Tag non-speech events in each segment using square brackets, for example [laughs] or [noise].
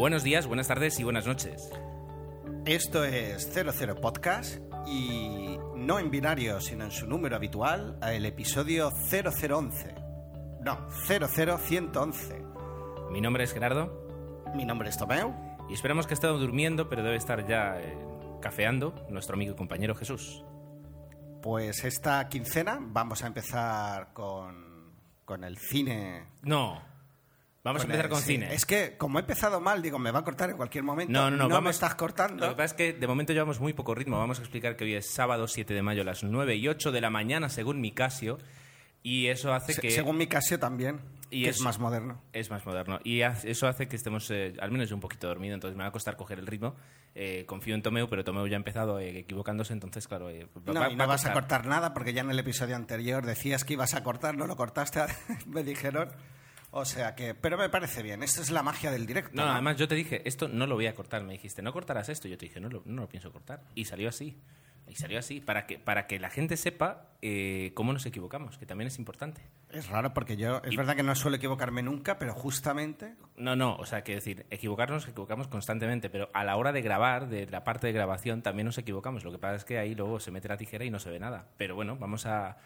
Buenos días, buenas tardes y buenas noches. Esto es 00 Podcast y no en binario, sino en su número habitual, el episodio 0011. No, 00111. Mi nombre es Gerardo Mi nombre es Tomeu. y esperamos que esté durmiendo, pero debe estar ya eh, cafeando nuestro amigo y compañero Jesús. Pues esta quincena vamos a empezar con, con el cine. No, vamos a empezar el- con sí. cine. Es que como he empezado mal, digo, me va a cortar en cualquier momento. No, no, no, me vamos- estás cortando. Lo que pasa es que de momento llevamos muy poco ritmo. Vamos a explicar que hoy es sábado 7 de mayo a las 9 y 8 de la mañana, según mi Casio. Y eso hace Se- que... Según mi Casio también, Y que es- es más moderno. Es más moderno. Y eso hace que estemos, eh, al menos yo un poquito dormido, entonces me va a costar coger el ritmo. Eh, confío en Tomeu, pero Tomeu ya ha empezado eh, equivocándose, entonces, claro. eh, va- No, va- y va no vas a cortar nada porque ya en el episodio anterior decías que ibas a cortar, no lo cortaste, [laughs] me dijeron. O sea que, pero me parece bien, esta es la magia del directo. No, ¿no? además yo te dije, esto no lo voy a cortar. Me dijiste, no cortarás esto. Yo te dije, no lo, no lo pienso cortar. Y salió así. Y salió así, para que, para que la gente sepa eh, cómo nos equivocamos, que también es importante. Es raro porque yo, es Y- verdad que no suelo equivocarme nunca, pero justamente No, no, o sea, que decir, equivocarnos, nos equivocamos constantemente, pero a la hora de grabar, de la parte de grabación, también nos equivocamos. Lo que pasa es que ahí luego se mete la tijera y no se ve nada. Pero bueno, vamos a,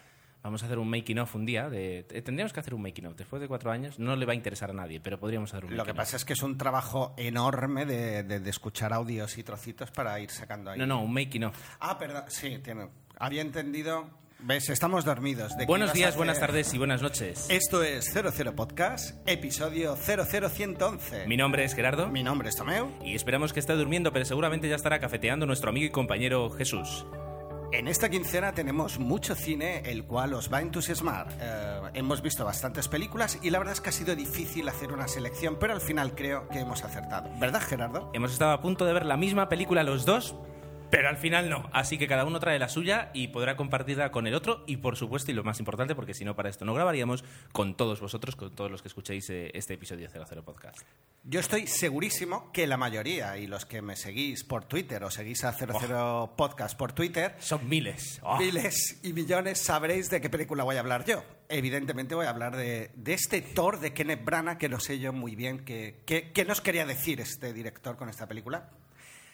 vamos a hacer un making of un día. De, eh, tendríamos que hacer un making of. Después de cuatro años no le va a interesar a nadie, pero podríamos hacer un lo making que of. pasa es que es un trabajo enorme de, de- de escuchar audios y trocitos para ir sacando ahí. No, no, un making of. Ah, perdón, sí, tiene. Había entendido. ¿Ves? Estamos dormidos. ¿De Buenos días, buenas tardes y buenas noches. Esto es 00 Podcast, episodio 00111. Mi nombre es Gerardo. Mi nombre es Tomeu. Y esperamos que esté durmiendo, pero seguramente ya estará cafeteando nuestro amigo y compañero Jesús. En esta quincena tenemos mucho cine, el cual os va a entusiasmar. Eh, hemos visto bastantes películas y la verdad es que ha sido difícil hacer una selección, pero al final creo que hemos acertado. ¿Verdad, Gerardo? Hemos estado a punto de ver la misma película los dos, pero al final no. Así que cada uno trae la suya y podrá compartirla con el otro. Y por supuesto, y lo más importante, porque si no para esto no grabaríamos, con todos vosotros, con todos los que escuchéis eh, este episodio 00 Podcast. Yo estoy segurísimo que la mayoría y los que me seguís por Twitter o seguís a 00 Podcast por Twitter, Son miles. Oh. miles y millones sabréis de qué película voy a hablar yo. Evidentemente voy a hablar de, de este Thor de Kenneth Branagh, que no sé yo muy bien qué- qué nos quería decir este director con esta película.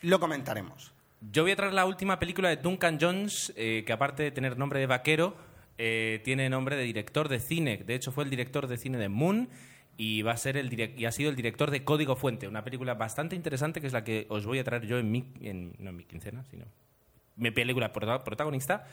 Lo comentaremos. Yo voy a traer la última película de Duncan Jones, eh, que aparte de tener nombre de vaquero, eh, tiene nombre de director de cine. De hecho, fue el director de cine de Moon y va a ser el y ha sido el director de Código Fuente, una película bastante interesante que es la que os voy a traer yo en mi, en- no en mi quincena, sino mi película prota- protagonista.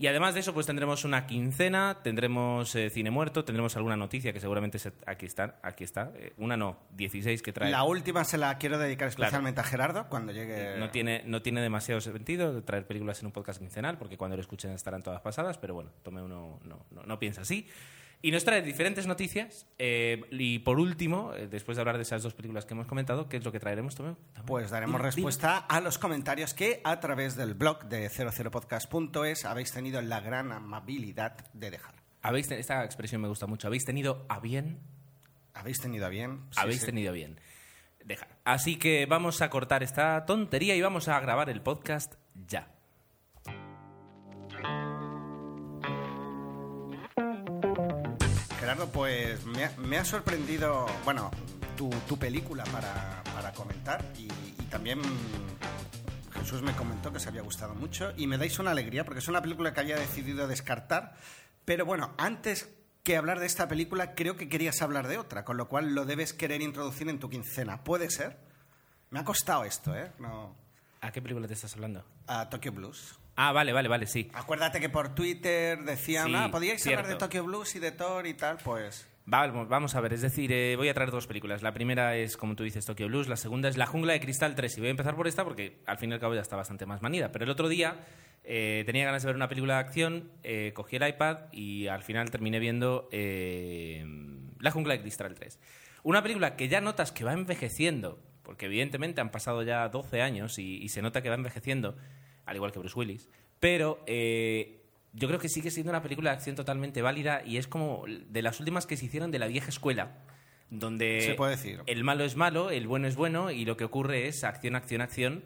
Y además de eso, pues tendremos una quincena, tendremos eh, cine muerto, tendremos alguna noticia que seguramente se- aquí está, aquí está, eh, una no, 16 que trae. La última se la quiero dedicar especialmente a Gerardo cuando llegue. No tiene, no tiene demasiado sentido traer películas en un podcast quincenal, porque cuando lo escuchen estarán todas pasadas, pero bueno, tome uno, no, no, no piensa así. Y nos trae diferentes noticias. eh, y por último, eh, después de hablar de esas dos películas que hemos comentado, ¿qué es lo que traeremos, Tomeu? Pues daremos Dime, respuesta a los comentarios que a través del blog de 00podcast.es habéis tenido la gran amabilidad de dejar. Habéis esta expresión me gusta mucho. ¿Habéis tenido a bien? ¿Habéis tenido a bien? Sí, Habéis sí. tenido bien. Dejar. Así que vamos a cortar esta tontería y vamos a grabar el podcast ya. Gerardo, pues me ha, me ha sorprendido, bueno, tu, tu película para, para comentar y, y también Jesús me comentó que se había gustado mucho y me dais una alegría porque es una película que había decidido descartar, pero bueno, antes que hablar de esta película creo que querías hablar de otra, con lo cual lo debes querer introducir en tu quincena. ¿Puede ser? Me ha costado esto, ¿eh? No, ¿A qué película te estás hablando? a Tokyo Blues. Ah, vale, vale, vale, sí. Acuérdate que por Twitter decían, Sí, ah, podíais hablar de. Tokyo Blues y de Thor y tal, pues... Vamos, vamos a ver, es decir, eh, voy a traer dos películas. La primera es, como tú dices, Tokyo Blues. La segunda es La Jungla de Cristal 3. Y voy a empezar por esta porque al fin y al cabo ya está bastante más manida. Pero el otro día Eh, tenía ganas de ver una película de acción, eh, cogí el iPad y al final terminé viendo eh, La jungla de cristal 3. Una película que ya notas que va envejeciendo, porque evidentemente han pasado ya 12 años y, y se nota que va envejeciendo, al igual que Bruce Willis, pero eh, yo creo que sigue siendo una película de acción totalmente válida y es como de las últimas que se hicieron de la vieja escuela, donde Se puede decir. el malo es malo, el bueno es bueno y lo que ocurre es acción, acción, acción,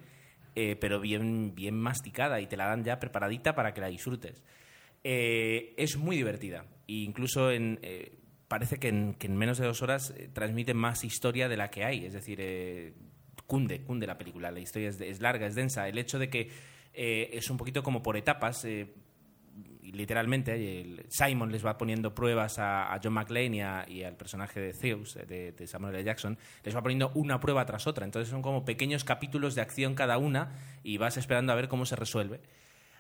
eh, pero bien, bien masticada y te la dan ya preparadita para que la disfrutes. Eh, es muy divertida e incluso en, eh, parece que en, que en menos de dos horas transmite más historia de la que hay, es decir, cunde, cunde la película, la historia es larga, es densa, el hecho de que eh, es un poquito como por etapas, eh, literalmente Simon les va poniendo pruebas a, John McClane y, a- y al personaje de Zeus, eh, de, Samuel L. Jackson, les va poniendo una prueba tras otra. Entonces son como pequeños capítulos de acción cada una y vas esperando a ver cómo se resuelve.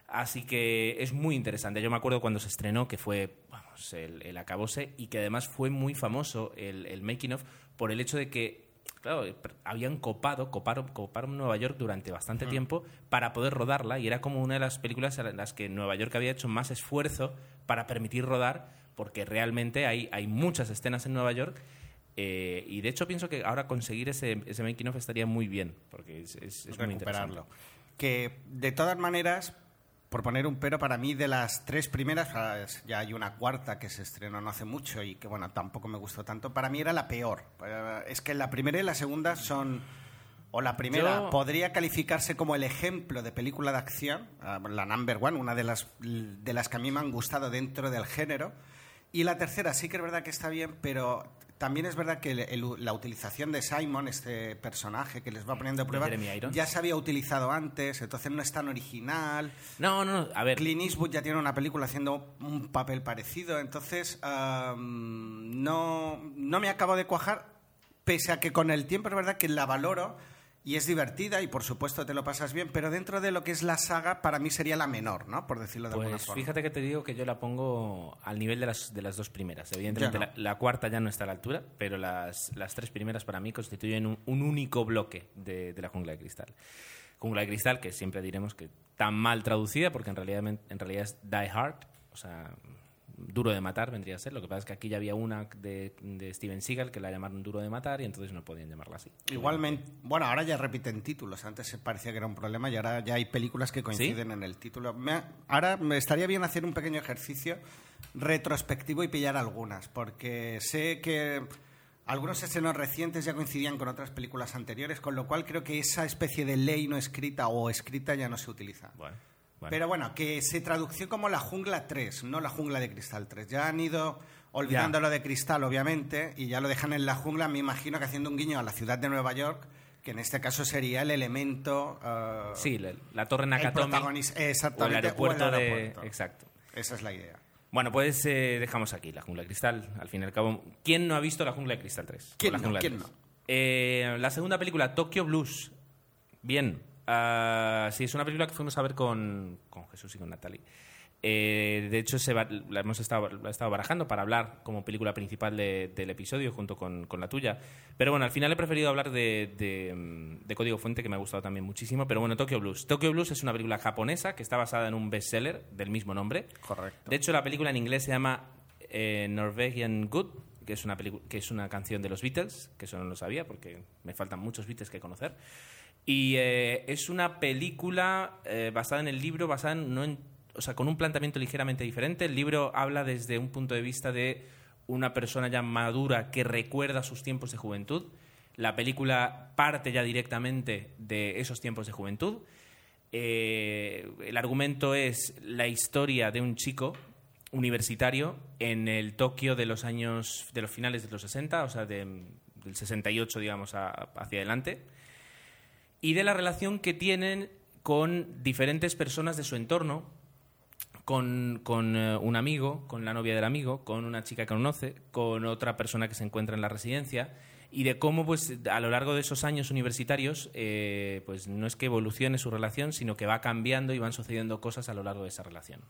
Así que es muy interesante. Yo me acuerdo cuando se estrenó que fue el, acabose y que además fue muy famoso el making of por el hecho de que, claro, eh, habían copado, coparon, coparon Nueva York durante bastante tiempo para poder rodarla y era como una de las películas en las que Nueva York había hecho más esfuerzo para permitir rodar porque realmente hay, hay muchas escenas en Nueva York. eh, y de hecho pienso que ahora conseguir ese, ese making of estaría muy bien porque es, es- es muy interesante. Que de todas maneras, por poner un pero, para mí de las tres primeras, ah, ya hay una cuarta que se estrenó no hace mucho y que bueno, tampoco me gustó tanto, para mí era la peor. Eh, Es que la primera y la segunda son... O la primera Yo- podría calificarse como el ejemplo de película de acción, ah, la number one, una de las, de las que a mí me han gustado dentro del género. Y la tercera sí que es verdad que está bien, pero también es verdad que el- el- la utilización de Simon, este personaje que les va poniendo a prueba, ya se había utilizado antes, entonces no es tan original. No, no, no, a ver. Clint Eastwood ya tiene una película haciendo un papel parecido, entonces am, no, no me acabo de cuajar, pese a que con el tiempo es verdad que la valoro y es divertida y por supuesto te lo pasas bien, pero dentro de lo que es la saga para mí sería la menor, ¿no? Por decirlo de alguna Pues forma. fíjate que te digo que yo la pongo al nivel de las, de las dos primeras. Evidentemente no. la, la cuarta ya no está a la altura, pero las, las tres primeras para mí constituyen un, un único bloque de, de la jungla de cristal. Jungla de cristal, que siempre diremos que tan mal traducida, porque en realidad, en realidad es Die Hard, o sea, duro de matar vendría a ser. Lo que pasa es que aquí ya había una de, de Steven Seagal que la llamaron duro de matar y entonces no podían llamarla así. Igualmente, bueno, ahora ya repiten títulos. Antes se parecía que era un problema y ahora ya hay películas que coinciden en el título. Me ahora me estaría bien hacer un pequeño ejercicio retrospectivo y pillar algunas, porque sé que algunos estrenos recientes ya coincidían con otras películas anteriores, con lo cual creo que esa especie de ley no escrita o escrita ya no se utiliza. Bueno, bueno. Pero bueno, que se tradució como la jungla 3, no la jungla de cristal 3. Ya han ido olvidando lo de cristal, obviamente, y ya lo dejan en la jungla, me imagino que haciendo un guiño a la ciudad de Nueva York, que en este caso sería el elemento... eh, sí, la, la torre el Nakatomi o el aeropuerto, o el de... aeropuerto. Exacto. Esa es la idea. Bueno, pues eh, dejamos aquí la jungla de cristal. Al fin y al cabo, ¿quién no ha visto la jungla de cristal 3? ¿Quién la no? Eh, la segunda película, Tokyo Blues. Bien. Ah, sí, es una película que fuimos a ver con, con Jesús y con Natalie. Eh, de hecho, se va- la hemos estado, la he estado barajando para hablar como película principal de- del episodio junto con, con la tuya. Pero bueno, al final he preferido hablar de, de, mm, de Código Fuente, que me ha gustado también muchísimo. Pero bueno, Tokyo Blues. Tokyo Blues es una película japonesa que está basada en un bestseller del mismo nombre. Correcto. De hecho, la película en inglés se llama eh, Norwegian Good, que es, una que es una canción de los Beatles, que eso no lo sabía porque me faltan muchos Beatles que conocer. Y eh, es una película eh, basada en el libro, basada en, no en- o sea, con un planteamiento ligeramente diferente. El libro habla desde un punto de vista de una persona ya madura que recuerda sus tiempos de juventud. La película parte ya directamente de esos tiempos de juventud. Eh, el argumento es la historia de un chico universitario en el Tokio de los años, de los finales de los 60, o sea, de- del 68, digamos, a- hacia adelante, y de la relación que tienen con diferentes personas de su entorno, con, con, eh, un amigo, con la novia del amigo, con una chica que conoce, con otra persona que se encuentra en la residencia y de cómo pues a lo largo de esos años universitarios eh, pues no es que evolucione su relación sino que va cambiando y van sucediendo cosas a lo largo de esa relación.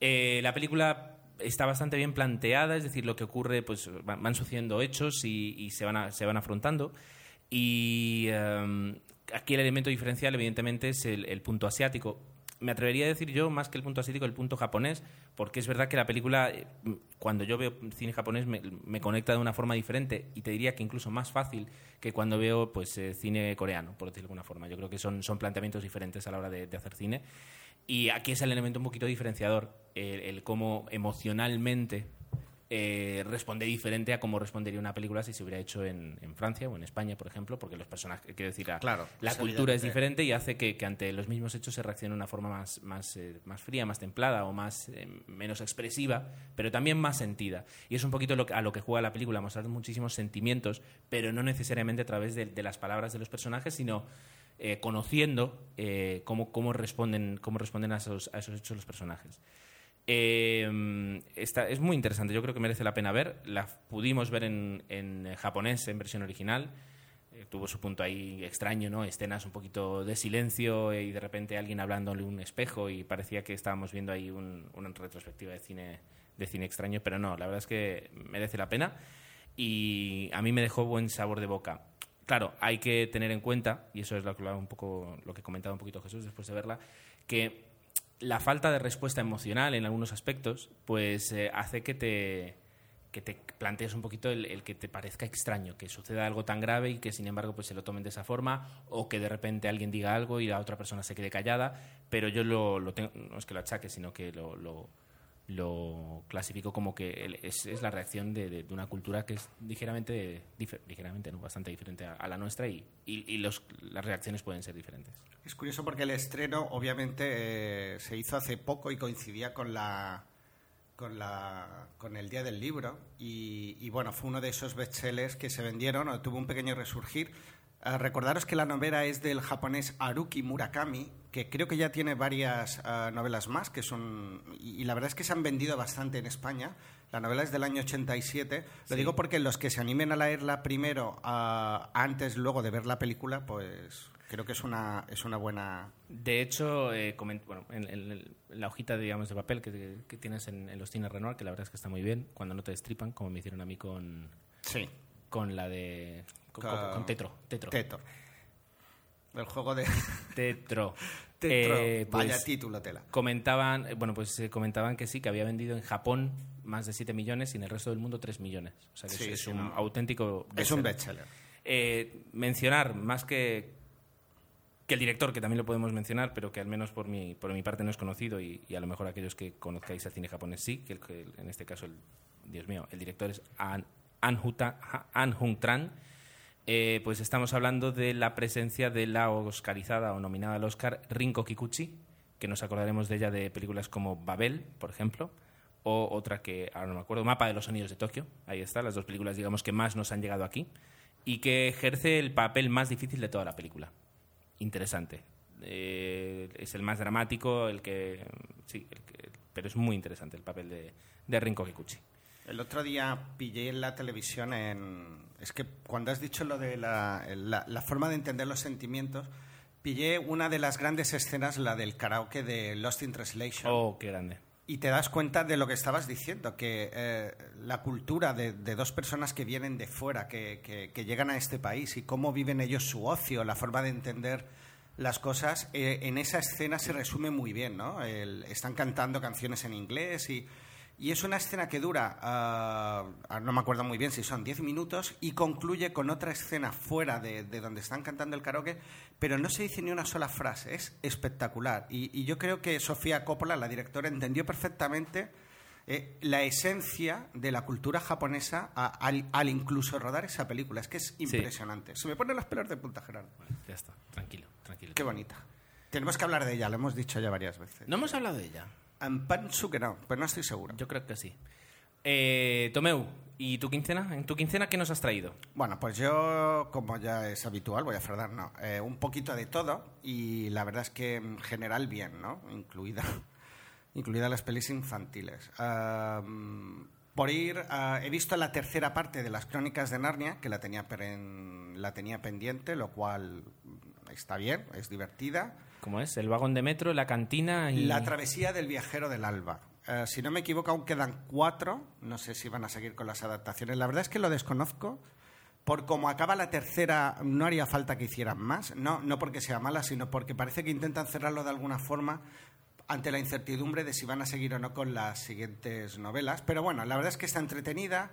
Eh, la película está bastante bien planteada, es decir, lo que ocurre, pues van, sucediendo hechos y, se, van se van afrontando. Y em, aquí el elemento diferencial, evidentemente, es el, punto asiático. me atrevería a decir yo, más que el punto asiático, el punto japonés, porque es verdad que la película, eh, cuando yo veo cine japonés, me, conecta de una forma diferente y te diría que incluso más fácil que cuando veo pues eh, cine coreano, por decirlo de alguna forma. Yo creo que son, son planteamientos diferentes a la hora de, hacer cine. Y aquí es el elemento un poquito diferenciador, el cómo emocionalmente eh, responde diferente a cómo respondería una película si se hubiera hecho en, Francia o en España, por ejemplo, porque los personajes, quiero decir, la, la cultura es diferente y hace que, ante los mismos hechos se reaccione de una forma más, más, eh, más fría, más templada o más eh, menos expresiva, pero también más sentida. Y es un poquito lo, a lo que juega la película, mostrar muchísimos sentimientos, pero no necesariamente a través de, las palabras de los personajes, sino conociendo cómo, cómo, responden, cómo responden a esos, a esos hechos los personajes. Eh, es muy interesante, yo creo que merece la pena ver. La pudimos ver en, japonés, en versión original. Eh, tuvo su punto ahí extraño, ¿no? Escenas un poquito de silencio y de repente alguien hablándole un espejo y parecía que estábamos viendo ahí una retrospectiva de cine, de cine extraño, pero no, la verdad es que merece la pena y a mí me dejó buen sabor de boca. Claro, hay que tener en cuenta, y eso es lo que, un poco, lo que comentaba un poquito Jesús después de verla, que la falta de respuesta emocional en algunos aspectos, pues eh, hace que te, que te plantees un poquito el, que te parezca extraño, que suceda algo tan grave y que sin embargo pues se lo tomen de esa forma, o que de repente alguien diga algo y la otra persona se quede callada, pero yo lo, tengo, no es que lo achaque, sino que lo lo clasifico como que es, es la reacción de, una cultura que es ligeramente, ligeramente no, bastante diferente a, la nuestra y, y, los, las reacciones pueden ser diferentes. Es curioso porque el estreno obviamente eh, se hizo hace poco y coincidía con la con, la, con el Día del Libro y, y bueno, fue uno de esos bestsellers que se vendieron o tuvo un pequeño resurgir eh, recordaros que la novela es del japonés Haruki Murakami, que creo que ya tiene varias eh, novelas más, que son y, la verdad es que se han vendido bastante en España. La novela es del año 87. Lo digo porque los que se animen a leerla primero, uh, antes, luego de ver la película, pues creo que es una, es una buena... De hecho, bueno, en, la hojita digamos, de papel que, que tienes en, los cines Renoir, que la verdad es que está muy bien, cuando no te destripan, como me hicieron a mí con... Sí. Con la de con, Tetro, Tetro. Tetro. El juego de... [laughs] Tetro. [laughs] Tetro. Eh, pues, Vaya título, tela. Comentaban, eh, bueno, pues eh, comentaban que sí, que había vendido en Japón más de 7 millones y en el resto del mundo 3 millones. O sea que es, un auténtico Es un bestseller. mencionar, más que, que el director, que también lo podemos mencionar, pero que al menos por mi, por mi parte no es conocido y, a lo mejor aquellos que conozcáis el cine japonés sí, que, el, en este caso, el, Dios mío, el director es An, An, Hung Tran eh, pues estamos hablando de la presencia de la oscarizada o nominada al Oscar Rinko Kikuchi, que nos acordaremos de ella de películas como Babel, por ejemplo, o otra que ahora no me acuerdo, Mapa de los Sonidos de Tokio, ahí está, las dos películas digamos que más nos han llegado aquí, y que ejerce el papel más difícil de toda la película. Interesante. Eh, es el más dramático, el que, sí, pero es muy interesante el papel de, de Rinko Kikuchi. El otro día pillé en la televisión en... Es que cuando has dicho lo de la, forma de entender los sentimientos, pillé una de las grandes escenas, la del karaoke de Lost in Translation. Oh, qué grande. Y te das cuenta de lo que estabas diciendo, que eh, la cultura de, dos personas que vienen de fuera, que, llegan a este país y cómo viven ellos su ocio, la forma de entender las cosas, eh, en esa escena se resume muy bien, ¿no? están cantando canciones en inglés y y es una escena que dura, ah, no me acuerdo muy bien si son 10 minutos, y concluye con otra escena fuera de, donde están cantando el karaoke, pero no se dice ni una sola frase. Es espectacular. Y, yo creo que Sofía Coppola, la directora, entendió perfectamente eh, la esencia de la cultura japonesa al, incluso rodar esa película. Es que es impresionante. Se me ponen las pelos de punta, Gerardo. ya está, tranquilo, tranquilo. Qué bonita. Tenemos que hablar de ella, lo hemos dicho ya varias veces. No hemos hablado de ella. Penso que no, pero no estoy seguro. Yo creo que sí. Eh, Tomeu, ¿y tu quincena? ¿En tu quincena qué nos has traído? Bueno, pues yo, como ya es habitual, voy a fardar, no, eh, un poquito de todo y la verdad es que en general bien, ¿no? Incluida, [laughs] incluida las pelis infantiles. por ir, uh, he visto la tercera parte de las Crónicas de Narnia, que la tenía, la tenía pendiente, lo cual está bien, es divertida. ¿Cómo es? El vagón de metro, la cantina y... La travesía del viajero del alba. Eh, si no me equivoco, aún quedan cuatro. No sé si van a seguir con las adaptaciones. La verdad es que lo desconozco. Por cómo acaba la tercera, no haría falta que hicieran más. No, no porque sea mala, sino porque parece que intentan cerrarlo de alguna forma ante la incertidumbre de si van a seguir o no con las siguientes novelas. Pero bueno, la verdad es que está entretenida.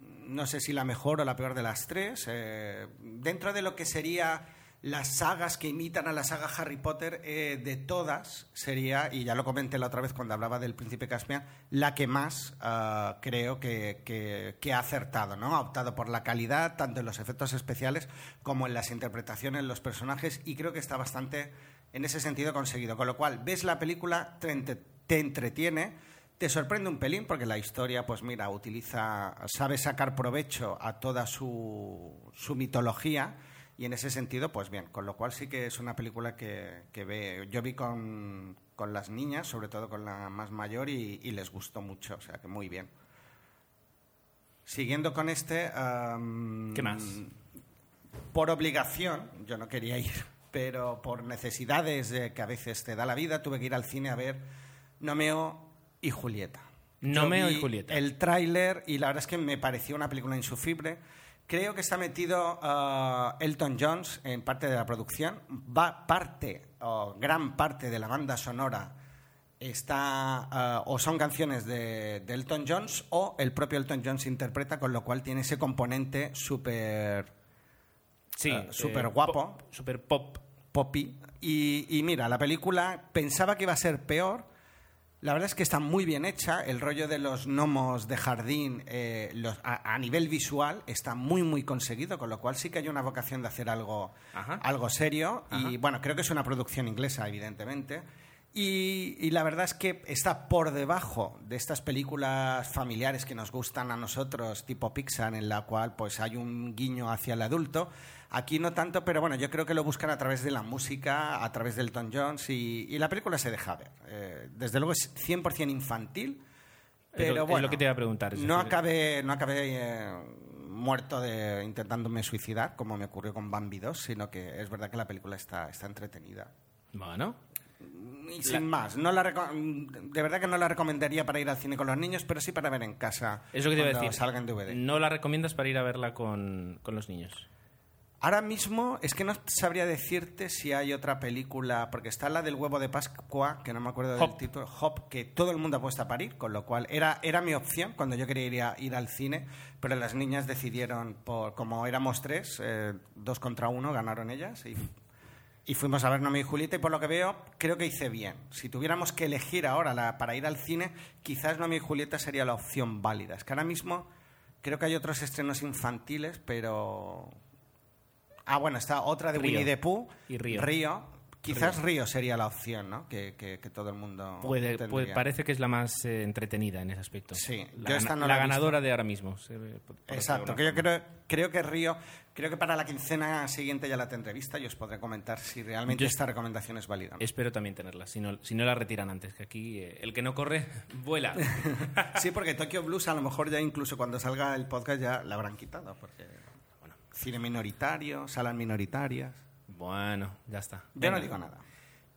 No sé si la mejor o la peor de las tres. Eh, dentro de lo que sería las sagas que imitan a la saga Harry Potter, eh, de todas, sería, y ya lo comenté la otra vez cuando hablaba del Príncipe Caspian, la que más ah, creo que, que, ha acertado, ¿no? Ha optado por la calidad, tanto en los efectos especiales como en las interpretaciones los personajes, y creo que está bastante, en ese sentido, conseguido. Con lo cual, ves la película, te, te entretiene, te sorprende un pelín porque la historia, pues mira, utiliza, sabe sacar provecho a toda su, su mitología y en ese sentido, pues bien, con lo cual sí que es una película que, que ve, yo vi con, con, las niñas, sobre todo con la más mayor, y, les gustó mucho, o sea que muy bien. Siguiendo con este... ¿Qué más? Por obligación, yo no quería ir, pero por necesidades que a veces te da la vida, tuve que ir al cine a ver Nomeo y Julieta. Nomeo y Julieta. El tráiler y la verdad es que me pareció una película insufrible Creo que está metido uh, Elton Jones en parte de la producción. Va parte, o gran parte de la banda sonora está uh, o son canciones de, Elton Jones o el propio Elton Jones interpreta, con lo cual tiene ese componente súper sí, uh, super guapo. Súper pop. Poppy. Y, y mira, la película pensaba que iba a ser peor la verdad es que está muy bien hecha. El rollo de los gnomos de jardín eh, a, nivel visual está muy, muy conseguido, con lo cual sí que hay una vocación de hacer algo, algo serio. Y bueno, creo que es una producción inglesa, evidentemente. Y, la verdad es que está por debajo de estas películas familiares que nos gustan a nosotros, tipo Pixar, en la cual pues hay un guiño hacia el adulto. Aquí no tanto, pero bueno, yo creo que lo buscan a través de la música, a través del Elton Jones y, la película se deja ver. Eh, desde luego es 100% infantil, pero bueno. Es lo que te iba a preguntar. No acabé, no acabé eh, muerto de, intentándome suicidar, como me ocurrió con Bambi 2, sino que es verdad que la película está, está entretenida. Bueno, y sin más, no la de verdad que no la recomendaría para ir al cine con los niños, pero sí para ver en casa. Eso que te iba a decir. Salga en DVD. No la recomiendas para ir a verla con, con los niños. Ahora mismo es que no sabría decirte si hay otra película, porque está la del huevo de Pascua, que no me acuerdo del título, Hop, que todo el mundo apuesta a parir, con lo cual era, era mi opción cuando yo quería ir, a, ir al cine, pero las niñas decidieron, por, como éramos tres, eh, dos contra uno, ganaron ellas y y fuimos a ver Nomi y Julieta y por lo que veo creo que hice bien. Si tuviéramos que elegir ahora para ir al cine, quizás Nomi y Julieta sería la opción válida. Es que ahora mismo creo que hay otros estrenos infantiles, pero... Ah, bueno, está otra de Winnie the Pooh. Y Río. Río, Quizás Río. sería la opción, ¿no? Que, que, todo el mundo. Puede, parece que es la más eh, entretenida en ese aspecto. Sí, la, la, ganadora de ahora mismo. Exacto, que yo creo, creo que Río. Creo que para la quincena siguiente ya la tendré vista y os podré comentar si realmente esta recomendación es válida. Espero también tenerla, si no, si no la retiran antes, que aquí eh, el que no corre, [laughs] vuela. [laughs] sí, porque Tokyo Blues a lo mejor ya incluso cuando salga el podcast ya la habrán quitado, porque cine minoritario, salas minoritarias. Bueno, ya está. Yo no digo nada.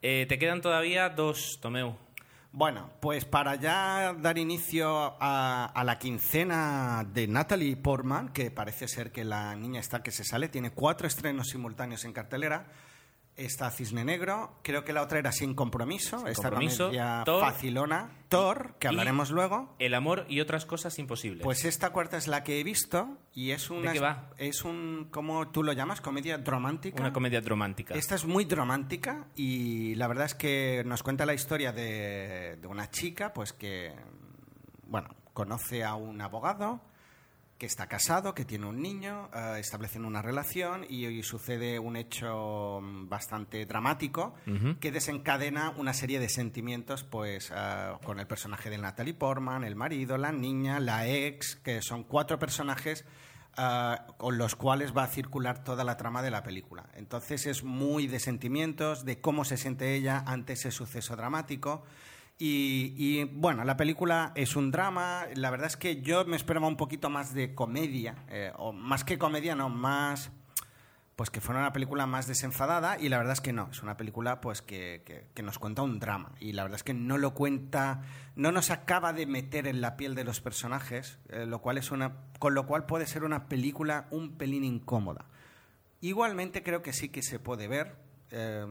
Eh, te quedan todavía dos, Tomeu. Bueno, pues para ya dar inicio a, a, la quincena de Natalie Portman, que parece ser que la niña está que se sale, tiene cuatro estrenos simultáneos en cartelera está Cisne Negro, creo que la otra era Sin Compromiso, esta compromiso, facilona, Thor, que hablaremos luego. El amor y otras cosas imposibles. Pues esta cuarta es la que he visto y es una... ¿De qué va? Es un, ¿cómo tú lo llamas? ¿Comedia romántica? Una comedia romántica. Esta es muy romántica y la verdad es que nos cuenta la historia de, de una chica, pues que, bueno, conoce a un abogado que está casado, que tiene un niño, eh, establecen una relación y, hoy sucede un hecho mm, bastante dramático que desencadena una serie de sentimientos pues eh, con el personaje de Natalie Portman, el marido, la niña, la ex, que son cuatro personajes eh, con los cuales va a circular toda la trama de la película. Entonces es muy de sentimientos, de cómo se siente ella ante ese suceso dramático. Y, bueno, la película es un drama. La verdad es que yo me esperaba un poquito más de comedia, eh, o más que comedia, no, más. Pues que fuera una película más desenfadada y la verdad es que no, es una película pues que, nos cuenta un drama y la verdad es que no lo cuenta, no nos acaba de meter en la piel de los personajes, eh, lo cual es una, con lo cual puede ser una película un pelín incómoda. Igualmente creo que sí que se puede ver, eh,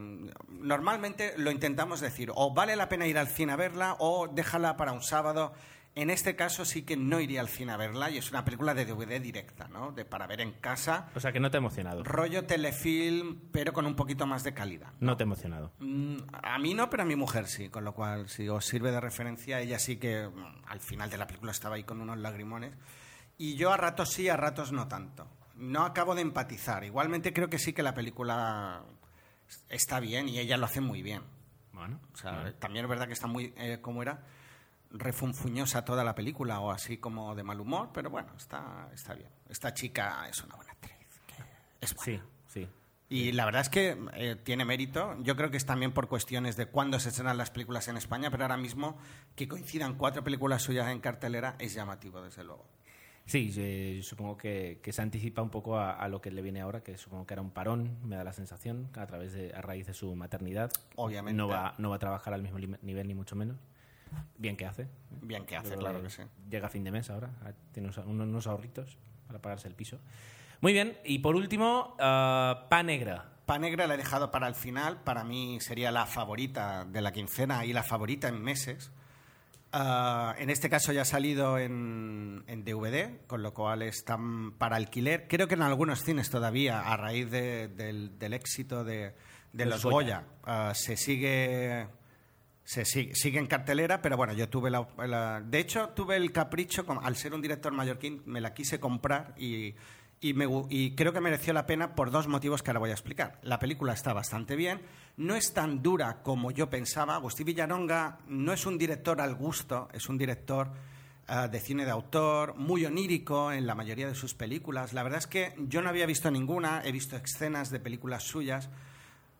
normalmente lo intentamos decir, o vale la pena ir al cine a verla o déjala para un sábado. En este caso sí que no iría al cine a verla y es una película de DVD directa, ¿no? De, para ver en casa. O sea, que no te ha emocionado. Rollo telefilm, pero con un poquito más de calidad. No te ha emocionado. Mm, A mí no, pero a mi mujer sí, con lo cual si os sirve de referencia, ella sí que mm, al final de la película estaba ahí con unos lagrimones. Y yo a ratos sí, a ratos no tanto. No acabo de empatizar. Igualmente creo que sí que la película está bien y ella lo hace muy bien. Bueno, O sea, también es verdad que está muy, eh, ¿cómo era? Refunfuñosa toda la película o así como de mal humor, pero bueno, está, está bien. Esta chica es una buena actriz. que Es buena. sí, sí. Y la verdad es que eh, tiene mérito. Yo creo que es también por cuestiones de cuándo se estrenan las películas en España, pero ahora mismo que coincidan cuatro películas suyas en cartelera es llamativo, desde luego. Sí, eh, supongo que, que se anticipa un poco a, a lo que le viene ahora, que supongo que era un parón, me da la sensación, a través de, a raíz de su maternidad. Obviamente. No va, no va a trabajar al mismo nivel, ni mucho menos. Bien que hace. Bien que hace, claro que sí. Llega a fin de mes ahora, ah, tiene unos, unos- ahorritos para pagarse el piso. Muy bien, y por último, ah, Pa Negra. Pa Negra la he dejado para el final. Para mí sería la favorita de la quincena y la favorita en meses. Ah, en este caso ya ha salido en, en DVD, con lo cual están para alquiler. Creo que en algunos cines todavía, a raíz de- del, del éxito de, de Los Goya. Goya, ah, se sigue se sigue, sigue en cartelera, pero bueno, yo tuve la, la- De hecho, tuve el capricho, al ser un director mallorquín, me la quise comprar y, y, me y creo que mereció la pena por dos motivos que ahora voy a explicar. La película está bastante bien, no es tan dura como yo pensaba. Agustín Villaronga no es un director al gusto, es un director ah, de cine de autor, muy onírico en la mayoría de sus películas. La verdad es que yo no había visto ninguna, he visto escenas de películas suyas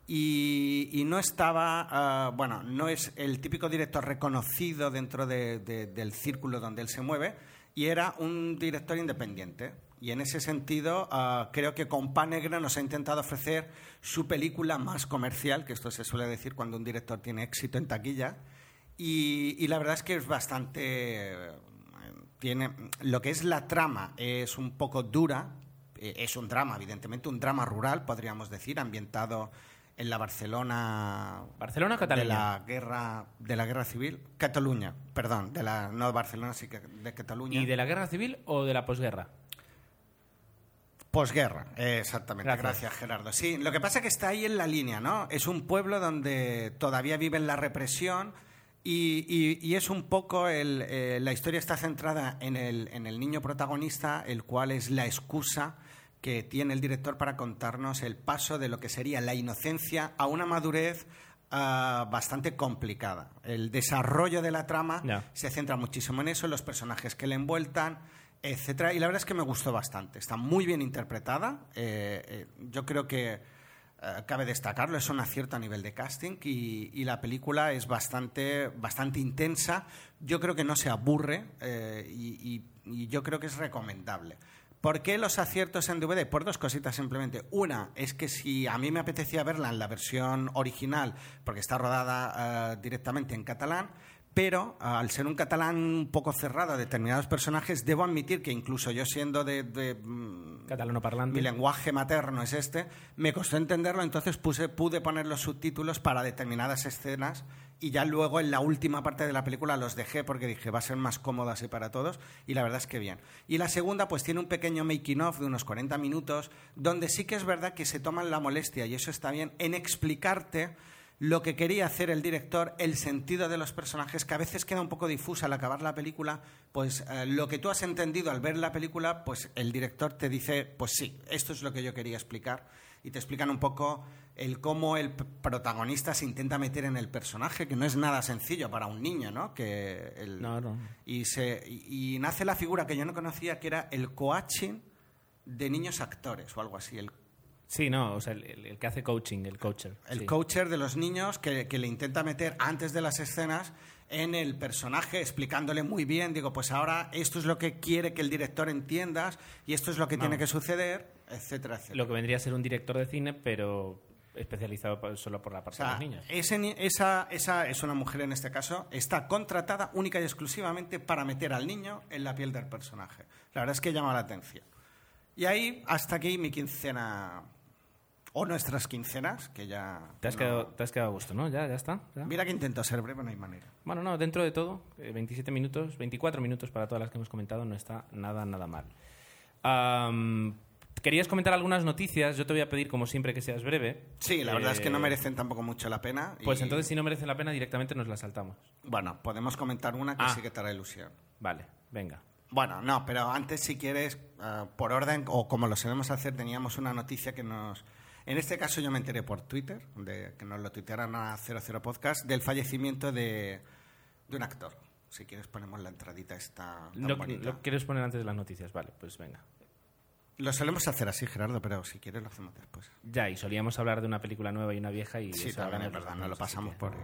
y, no estaba, ah, bueno, no es el típico director reconocido dentro de- de- del círculo donde él se mueve y era un director independiente. Y en ese sentido, ah, creo que con Pan Negra nos ha intentado ofrecer su película más comercial, que esto se suele decir cuando un director tiene éxito en taquilla. Y, y la verdad es que es bastante. Tiene, lo que es la trama es un poco dura, eh, es un drama, evidentemente, un drama rural, podríamos decir, ambientado en la Barcelona. ¿Barcelona o De Cataluña? la guerra, de la guerra civil. Cataluña, perdón, de la, no de Barcelona, sí de Cataluña. ¿Y de la guerra civil o de la posguerra? Posguerra, exactamente. Gracias. Gracias. Gerardo. Sí, lo que pasa es que está ahí en la línea, ¿no? Es un pueblo donde todavía viven la represión y, y- y es un poco el, eh, la historia está centrada en el, en el niño protagonista, el cual es la excusa que tiene el director para contarnos el paso de lo que sería la inocencia a una madurez ah, bastante complicada. El desarrollo de la trama se centra muchísimo en eso, en los personajes que le envueltan, etcétera. Y la verdad es que me gustó bastante. Está muy bien interpretada. Eh, eh, yo creo que eh, cabe destacarlo, es un acierto a nivel de casting y, y la película es bastante, bastante intensa. Yo creo que no se aburre eh, y, y- y yo creo que es recomendable. ¿Por qué los aciertos en DVD? Por dos cositas simplemente. Una es que si a mí me apetecía verla en la versión original, porque está rodada eh, directamente en catalán, pero ah, al ser un catalán un poco cerrado a determinados personajes, debo admitir que incluso yo siendo de, de, mm, Catalano parlante. mi lenguaje materno es este, me costó entenderlo, entonces puse, pude poner los subtítulos para determinadas escenas y ya luego en la última parte de la película los dejé porque dije va a ser más cómodo así para todos y la verdad es que bien. Y la segunda pues tiene un pequeño making of de unos 40 minutos donde sí que es verdad que se toman la molestia y eso está bien en explicarte lo que quería hacer el director, el sentido de los personajes, que a veces queda un poco difusa al acabar la película, pues eh, lo que tú has entendido al ver la película, pues el director te dice, pues sí, esto es lo que yo quería explicar, y te explican un poco el cómo el protagonista se intenta meter en el personaje, que no es nada sencillo para un niño, ¿no? Que el- No, no. Y, se, y, y nace la figura que yo no conocía, que era el coaching de niños actores o algo así, el Sí, no, o sea, el, que hace coaching, el coacher. el sí. coacher de los niños que, que le intenta meter antes de las escenas en el personaje, explicándole muy bien, digo, pues ahora esto es lo que quiere que el director entiendas y esto es lo que tiene que suceder, etcétera, etcétera. Lo que vendría a ser un director de cine, pero especializado solo por la O parte sea, de los niños. ese esa, esa es una mujer en este caso, está contratada única y exclusivamente para meter al niño en la piel del personaje. La verdad es que llama la atención. Y ahí, hasta aquí mi quincena O nuestras quincenas, que ya... Te has, no- quedado, te has quedado a gusto, ¿no? Ya, ya está. ya. Mira que intento ser breve, no hay manera. Bueno, no, dentro de todo, eh, 27 minutos, 24 minutos para todas las que hemos comentado, no está nada, nada mal. Querías comentar algunas noticias, yo te voy a pedir, como siempre, que seas breve. Sí, la verdad es que no Eh, merecen tampoco mucho la pena. y- Pues entonces, si no merecen la pena, directamente nos la saltamos. Bueno, podemos comentar una que Ah. sí que te hará ilusión. Vale, venga. Bueno, no, pero antes, si quieres, eh, por orden, o como lo sabemos hacer, teníamos una noticia que nos... En este caso yo me enteré por Twitter, de que nos lo tuitearan a 00 Podcast, del fallecimiento de, de un actor. Si quieres ponemos la entradita esta tan Lo, bonita. lo quieres poner antes de las noticias, vale, pues venga. Lo solemos hacer así, Gerardo, pero si quieres lo hacemos después. Ya, y solíamos hablar de una película nueva y una vieja y... Sí, eso también es verdad, no lo pasamos que- por...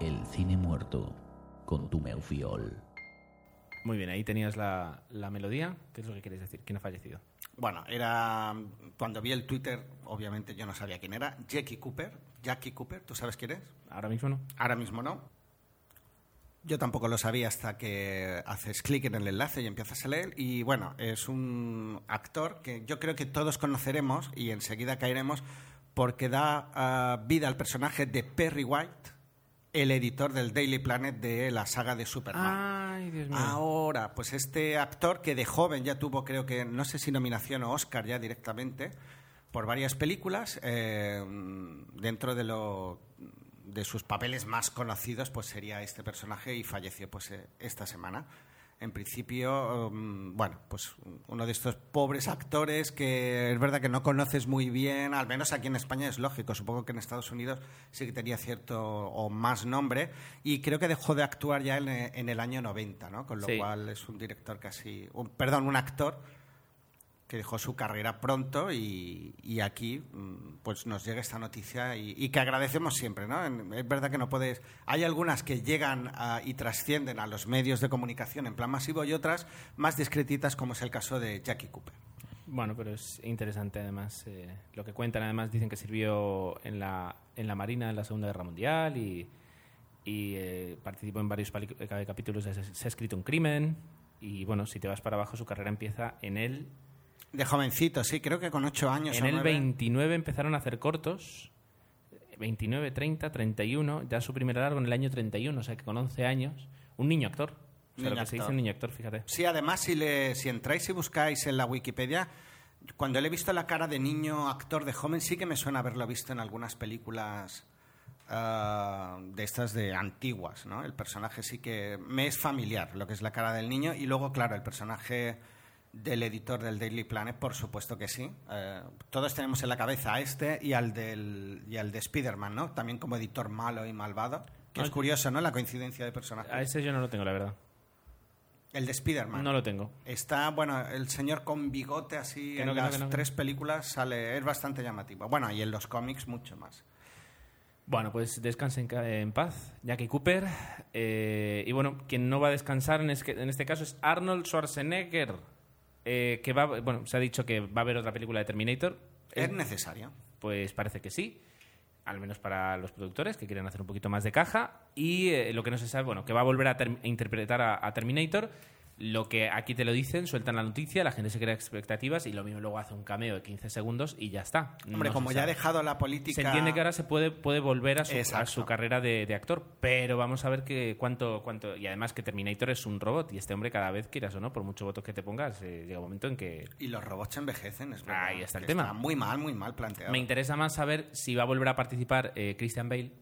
El cine muerto con tu meufiol. Muy bien, ahí tenías la, la melodía. ¿Qué es lo que quieres decir? ¿Quién ha fallecido? Bueno, era... Cuando vi el Twitter, obviamente yo no sabía quién era. Jackie Cooper. Jackie Cooper, ¿tú sabes quién es? Ahora mismo no. Ahora mismo no. Yo tampoco lo sabía hasta que haces clic en el enlace y empiezas a leer. Y bueno, es un actor que yo creo que todos conoceremos y enseguida caeremos porque da ah, vida al personaje de Perry White, el editor del Daily Planet de la saga de Superman. Ay, Dios mío. Ahora, pues este actor que de joven ya tuvo, creo que, no sé si nominación o Oscar ya directamente, por varias películas, eh, dentro de lo de sus papeles más conocidos, pues sería este personaje y falleció pues eh, esta semana. En principio, um, bueno, pues uno de estos pobres actores que es verdad que no conoces muy bien, al menos aquí en España es lógico, supongo que en Estados Unidos sí que tenía cierto o más nombre, y creo que dejó de actuar ya en, eh, en el año 90, ¿no? Con lo Sí. cual es un director casi, un- perdón, un actor que dejó su carrera pronto y, aquí mm, pues nos llega esta noticia y, que agradecemos siempre, ¿no? Es verdad que no puedes... Hay algunas que llegan y trascienden a los medios de comunicación en plan masivo y otras más discretitas como es el caso de Jackie Cooper. Bueno, pero es interesante además eh, lo que cuentan. Además dicen que sirvió en la, en la Marina en la Segunda Guerra Mundial y, eh, participó en varios eh, capítulos Se se ha escrito un crimen. Y bueno, si te vas para abajo, su carrera empieza en el... De jovencito, sí, creo que con ocho años En el nueve. 29 empezaron a hacer cortos. 29, 30, 31. Ya su primer largo en el año 31, o sea que con 11 años. Un niño actor. O sea, Niño lo que se dice actor. un niño actor, fíjate. Sí, además, si, le, si entráis y buscáis en la Wikipedia, cuando le he visto la cara de niño actor de joven, sí que me suena haberlo visto en algunas películas ah, de estas de antiguas, ¿no? El personaje sí que me es familiar, lo que es la cara del niño, y luego, claro, el personaje del editor del Daily Planet, por supuesto que sí. Eh, todos tenemos en la cabeza a este y al, del, y al de Spider-Man, ¿no? También como editor malo y malvado. Que es Ah, curioso, ¿no? La coincidencia de personajes. A ese yo no lo tengo, la verdad. El de Spider-Man. No lo tengo. Está, bueno, el señor con bigote así Que en que las no, tres películas sale, es bastante llamativo. Bueno, y en los cómics mucho más. Bueno, pues descansen ca- en paz, Jackie Cooper. Eh, y bueno, quien no va a descansar en, en este caso es Arnold Schwarzenegger, eh, que va, bueno, se ha dicho que va a haber otra película de Terminator. Es necesario. Pues parece que sí, al menos para los productores que quieren hacer un poquito más de caja. Y eh, lo que no se sabe, bueno, que va a volver a, ter- a interpretar a, a Terminator. Lo que aquí te lo dicen, sueltan la noticia, la gente se crea expectativas y lo mismo luego hace un cameo de 15 segundos y ya está. Hombre, No como se ya ha dejado la política... Se entiende que ahora se puede, puede volver a su, a su carrera de, de actor, pero vamos a ver que cuánto, cuánto. Y además que Terminator es un robot y este hombre, cada vez quieras o no, por mucho votos que te pongas, eh, llega un momento en que. Y los robots envejecen, es verdad. Ahí está el tema. muy mal, muy mal planteado. Me interesa más saber si va a volver a participar eh, Christian Bale,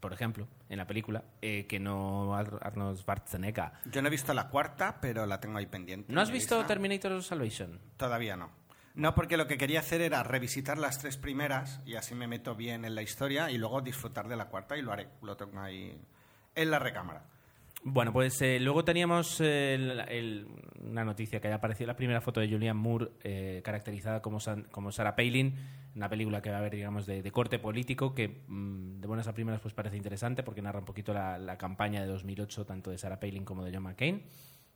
por ejemplo, en la película, eh, que no Ar- Arnold Schwarzenegger. Yo no he visto la cuarta, pero la tengo ahí pendiente. ¿No has visto lista. Terminator Salvation? Todavía no. No, porque lo que quería hacer era revisitar las tres primeras y así me meto bien en la historia y luego disfrutar de la cuarta y lo haré. Lo tengo ahí en la recámara. Bueno, pues eh, luego teníamos eh, una noticia que haya aparecido la primera foto de Julianne Moore eh, caracterizada como, San- como Sarah Palin, una película que va a haber, digamos, de, de corte político que mm, de buenas a primeras pues parece interesante porque narra un poquito la, la campaña de 2008 tanto de Sarah Palin como de John McCain,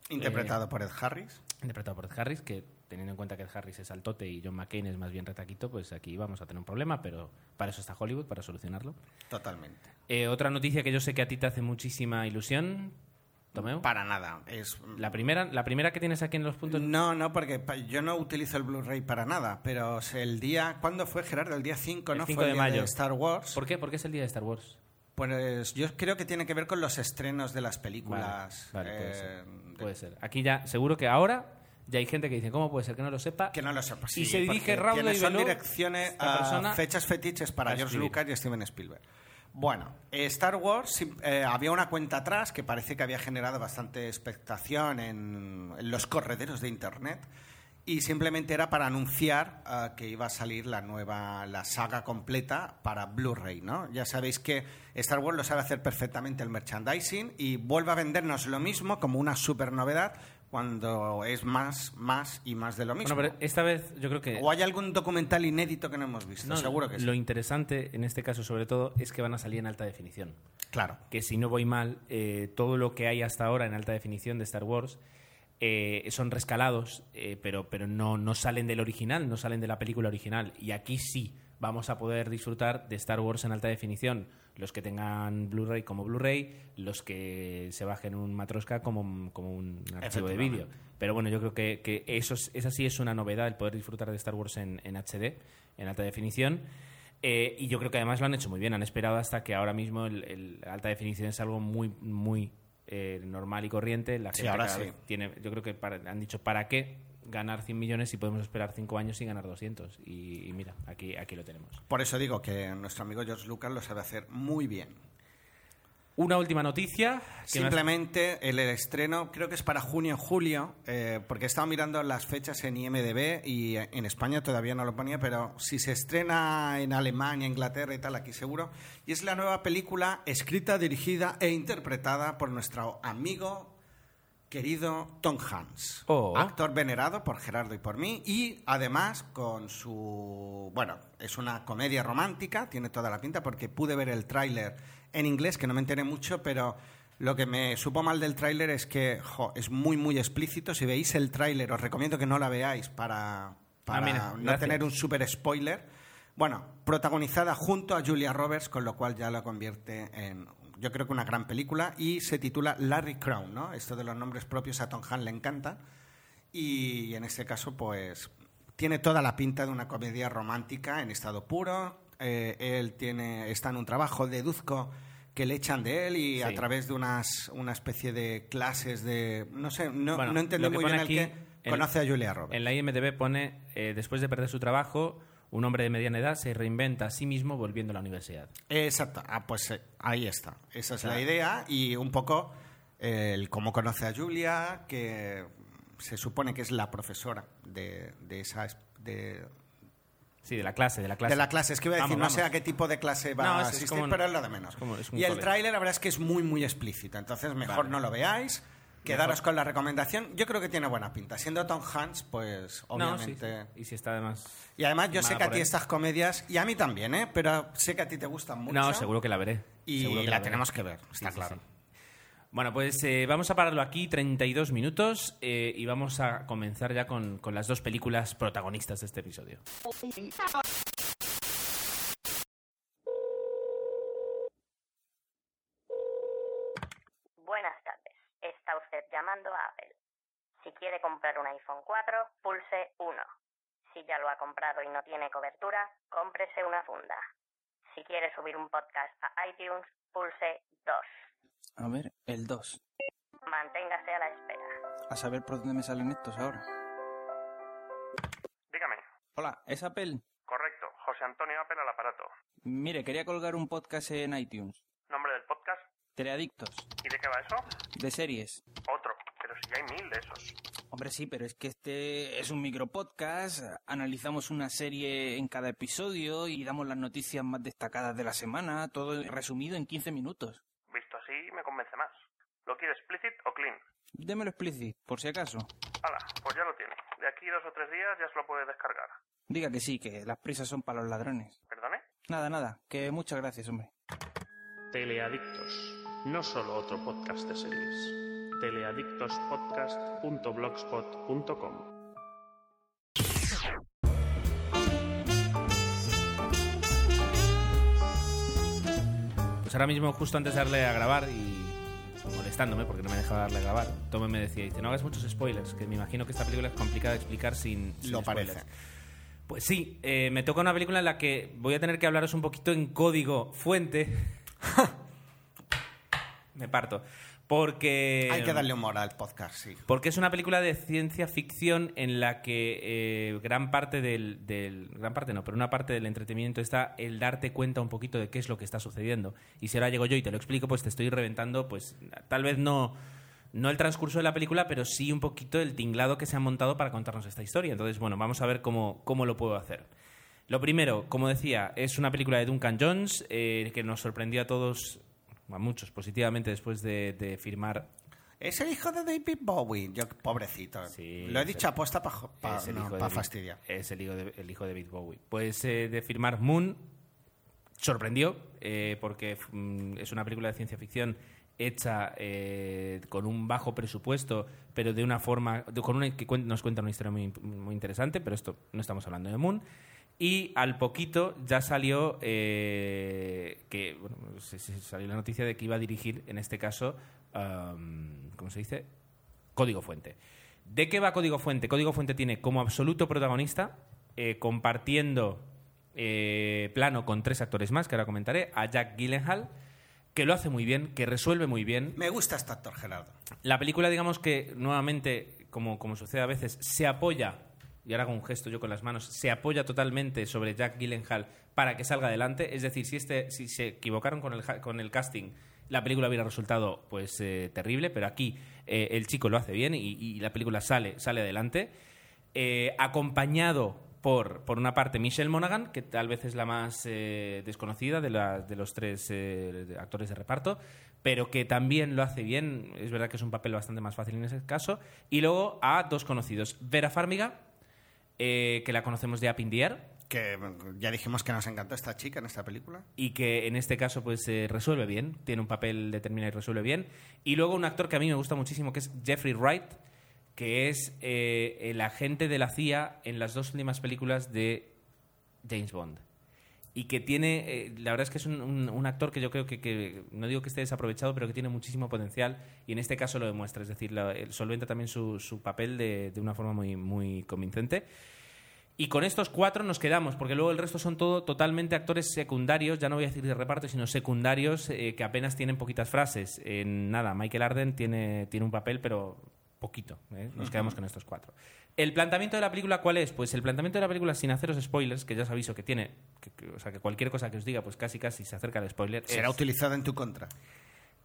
Interpretado por Ed Harris. interpretado por Ed Harris, que teniendo en cuenta que Ed Harris es altote y John McCain es más bien retaquito, pues aquí vamos a tener un problema, pero para eso está Hollywood, para solucionarlo. Totalmente. Eh, otra noticia que yo sé que a ti te hace muchísima ilusión, Tomeo. Para nada. Es La primera, la primera que tienes aquí en los puntos. No, no, porque yo no utilizo el Blu-ray para nada, pero el día, ¿cuándo fue Gerardo? El día 5, El ¿no? 5 fue de el día mayo. Star Wars. ¿Por qué? Porque es el día de Star Wars. Pues yo creo que tiene que ver con los estrenos de las películas. Vale, vale, puede eh, ser. Puede ser. Aquí ya, seguro que ahora ya hay gente que dice, ¿cómo puede ser que no lo sepa? Que no lo sepa. Y sí, se dirige tiene- y son direcciones a fechas fetiches para George. Lucas y Steven Spielberg. Bueno, Star Wars eh, había una cuenta atrás que parece que había generado bastante expectación en, en los correderos de internet y simplemente era para anunciar eh, que iba a salir la nueva la saga completa para Blu-ray, ¿no? Ya sabéis que Star Wars lo sabe hacer perfectamente el merchandising y vuelve a vendernos lo mismo como una super novedad cuando es más, más y más de lo mismo. Bueno, pero esta vez yo creo que... ¿O hay algún documental inédito que no hemos visto? No, Seguro que sí. Lo interesante en este caso, sobre todo, es que van a salir en alta definición. Claro. Que si no voy mal, eh, todo lo que hay hasta ahora en alta definición de Star Wars eh, son rescalados, eh, pero, pero no, no salen del original, no salen de la película original. Y aquí sí vamos a poder disfrutar de Star Wars en alta definición. Los que tengan Blu-ray como Blu-ray, los que se bajen un Matroska como, como un archivo de vídeo. Pero bueno, yo creo que, que eso es- esa sí es una novedad, el poder disfrutar de Star Wars en, en HD, en alta definición. Eh, y yo creo que además lo han hecho muy bien. Han esperado hasta que ahora mismo el, el alta definición es algo muy, muy eh, normal y corriente. La Sí, ahora sí. tiene, yo creo que para- han dicho, ¿para qué ganar 100 millones si podemos esperar 5 años y ganar 200? Y, y mira, aquí, aquí lo tenemos. Por eso digo que nuestro amigo George Lucas lo sabe hacer muy bien. Una última noticia. que me has- Simplemente el estreno, creo que es para junio julio, eh, porque he estado mirando las fechas en IMDB y en España todavía no lo ponía, pero si se estrena en Alemania, Inglaterra y tal, aquí seguro. Y es la nueva película escrita, dirigida e interpretada por nuestro amigo querido Tom Hanks, Oh. actor venerado por Gerardo y por mí, y además con su... Bueno, es una comedia romántica, tiene toda la pinta, porque pude ver el tráiler en inglés, que no me enteré mucho, pero lo que me supo mal del tráiler es que jo, es muy, muy explícito. Si veis el tráiler, os recomiendo que no la veáis para, para Ah, no tener un super spoiler. Bueno, protagonizada junto a Julia Roberts, con lo cual ya la convierte en, yo creo que una gran película, y se titula Larry Crown, ¿no? Esto de los nombres propios a Tom Hanks le encanta, y en este caso, pues, tiene toda la pinta de una comedia romántica en estado puro. Eh, él tiene, está en un trabajo, deduzco que le echan de él y a través de unas, una especie de clases de... No sé, no, Bueno, no entendí muy bien aquí el que conoce a Julia Roberts. En la IMDB pone, eh, después de perder su trabajo, un hombre de mediana edad se reinventa a sí mismo volviendo a la universidad. Exacto, ah, pues eh, ahí está. Esa es Claro. la idea y un poco el cómo conoce a Julia, que se supone que es la profesora de, de esa es- de, Sí, de la clase, de la clase. de la clase. Es que iba a decir, Vamos, no sé vamos. a qué tipo de clase va No, a asistir, como un- pero es lo de menos. como- y el tráiler, la verdad es que es muy, muy explícito. Entonces, mejor Vale. no lo veáis. Quedaros con la recomendación. Yo creo que tiene buena pinta. Siendo Tom Hanks, pues No, sí, obviamente. sí. Y si está además... Y además, yo sé que a ti él. estas comedias, y a mí también, ¿eh? Pero sé que a ti te gustan mucho. No, seguro que la veré. Y Seguro que la tenemos que ver, está sí, claro. sí. Bueno, pues eh, vamos a pararlo aquí, 32 minutos, eh, y vamos a comenzar ya con, con las dos películas protagonistas de este episodio. Buenas tardes. Está usted llamando a Apple. Si quiere comprar un iPhone 4, pulse 1. Si ya lo ha comprado y no tiene cobertura, cómprese una funda. Si quiere subir un podcast a iTunes, pulse 2. A ver, el 2. Manténgase a la espera. A saber por dónde me salen estos ahora. Dígame. Hola, ¿es Apple? Correcto. José Antonio Apple al aparato. Mire, quería colgar un podcast en iTunes. ¿Nombre del podcast? Teleadictos. ¿Y de qué va eso? De series. Otro. Pero si ya hay mil de esos. Hombre, sí, pero es que este es un micropodcast. Analizamos una serie en cada episodio y damos las noticias más destacadas de la semana. Todo resumido en 15 minutos. Me convence más. ¿Lo quiere explicit o clean? Démelo explicit, por si acaso. Hala, pues ya lo tiene. De aquí dos o tres días ya se lo puede descargar. Diga que sí, que las prisas son para los ladrones. ¿Perdone? Nada, nada, que muchas gracias, hombre. Teleadictos, no solo otro podcast de series. teleadictospodcast.blogspot.com Pues ahora mismo, justo antes de darle a grabar y molestándome porque no me dejaba darle a grabar. Tome me decía, dice, no hagas muchos spoilers, que me imagino que esta película es complicada de explicar sin, sin Lo spoilers". parece. Pues sí, eh, me toca una película en la que voy a tener que hablaros un poquito en código fuente. [laughs] me parto. Porque... Hay que darle humor al podcast, sí. Porque es una película de ciencia ficción en la que eh, gran parte del, del- Gran parte no, pero una parte del entretenimiento está el darte cuenta un poquito de qué es lo que está sucediendo. Y si ahora llego yo y te lo explico, pues te estoy reventando, pues tal vez no, no el transcurso de la película, pero sí un poquito el tinglado que se han montado para contarnos esta historia. Entonces, bueno, vamos a ver cómo, cómo lo puedo hacer. Lo primero, como decía, es una película de Duncan Jones eh, que nos sorprendió a todos, a muchos, positivamente después de, de firmar Es el hijo de David Bowie. Yo, pobrecito. Sí, Lo he dicho aposta para David- fastidiar. Es el hijo de, el hijo de David Bowie. Pues eh, de firmar Moon sorprendió eh, porque mm, es una película de ciencia ficción hecha eh, con un bajo presupuesto, pero de una forma de- con una que cuen- nos cuenta una historia muy, muy interesante, pero esto no estamos hablando de Moon. Y al poquito ya salió eh, que bueno, se- se- salió la noticia de que iba a dirigir, en este caso, ¿cómo se dice? Código Fuente. ¿De qué va Código Fuente? Código Fuente tiene como absoluto protagonista, eh, compartiendo eh, plano con tres actores más, que ahora comentaré, a Jack Gyllenhaal, que lo hace muy bien, que resuelve muy bien. Me gusta este actor, Gerardo. La película, digamos que nuevamente, como, como sucede a veces, se apoya, y ahora hago un gesto yo con las manos, se apoya totalmente sobre Jack Gyllenhaal para que salga adelante. Es decir, si, este, si se equivocaron con el, con el casting, la película hubiera resultado pues eh, terrible, pero aquí eh, el chico lo hace bien y, y la película sale, sale adelante. Eh, acompañado por, por una parte Michelle Monaghan, que tal vez es la más eh, desconocida de, la- de los tres eh, actores de reparto, pero que también lo hace bien. Es verdad que es un papel bastante más fácil en ese caso. Y luego a dos conocidos. Vera Farmiga, eh, que la conocemos de Up in the Air, Que mm, ya dijimos que nos encantó esta chica en esta película. y que en este caso pues eh, resuelve bien, tiene un papel determinado y resuelve bien. Y luego un actor que a mí me gusta muchísimo, que es Jeffrey Wright, que es eh, el agente de la CIA en las dos últimas películas de James Bond. Y que tiene, eh, la verdad es que es un, un- un actor que yo creo que, que, no digo que esté desaprovechado, pero que tiene muchísimo potencial y en este caso lo demuestra. Es decir, la- solventa también su, su papel de, de una forma muy, muy convincente. Y con estos cuatro nos quedamos, porque luego el resto son todo totalmente actores secundarios, ya no voy a decir de reparto, sino secundarios eh, que apenas tienen poquitas frases. En nada, Michael Arden tiene, tiene un papel, pero poquito. ¿eh? Nos quedamos con estos cuatro. ¿El planteamiento de la película cuál es? Pues el planteamiento de la película, sin haceros spoilers, que ya os aviso que tiene, que- que- o sea, que cualquier cosa que os diga, pues casi casi se acerca al spoiler. Será es- utilizado en tu contra.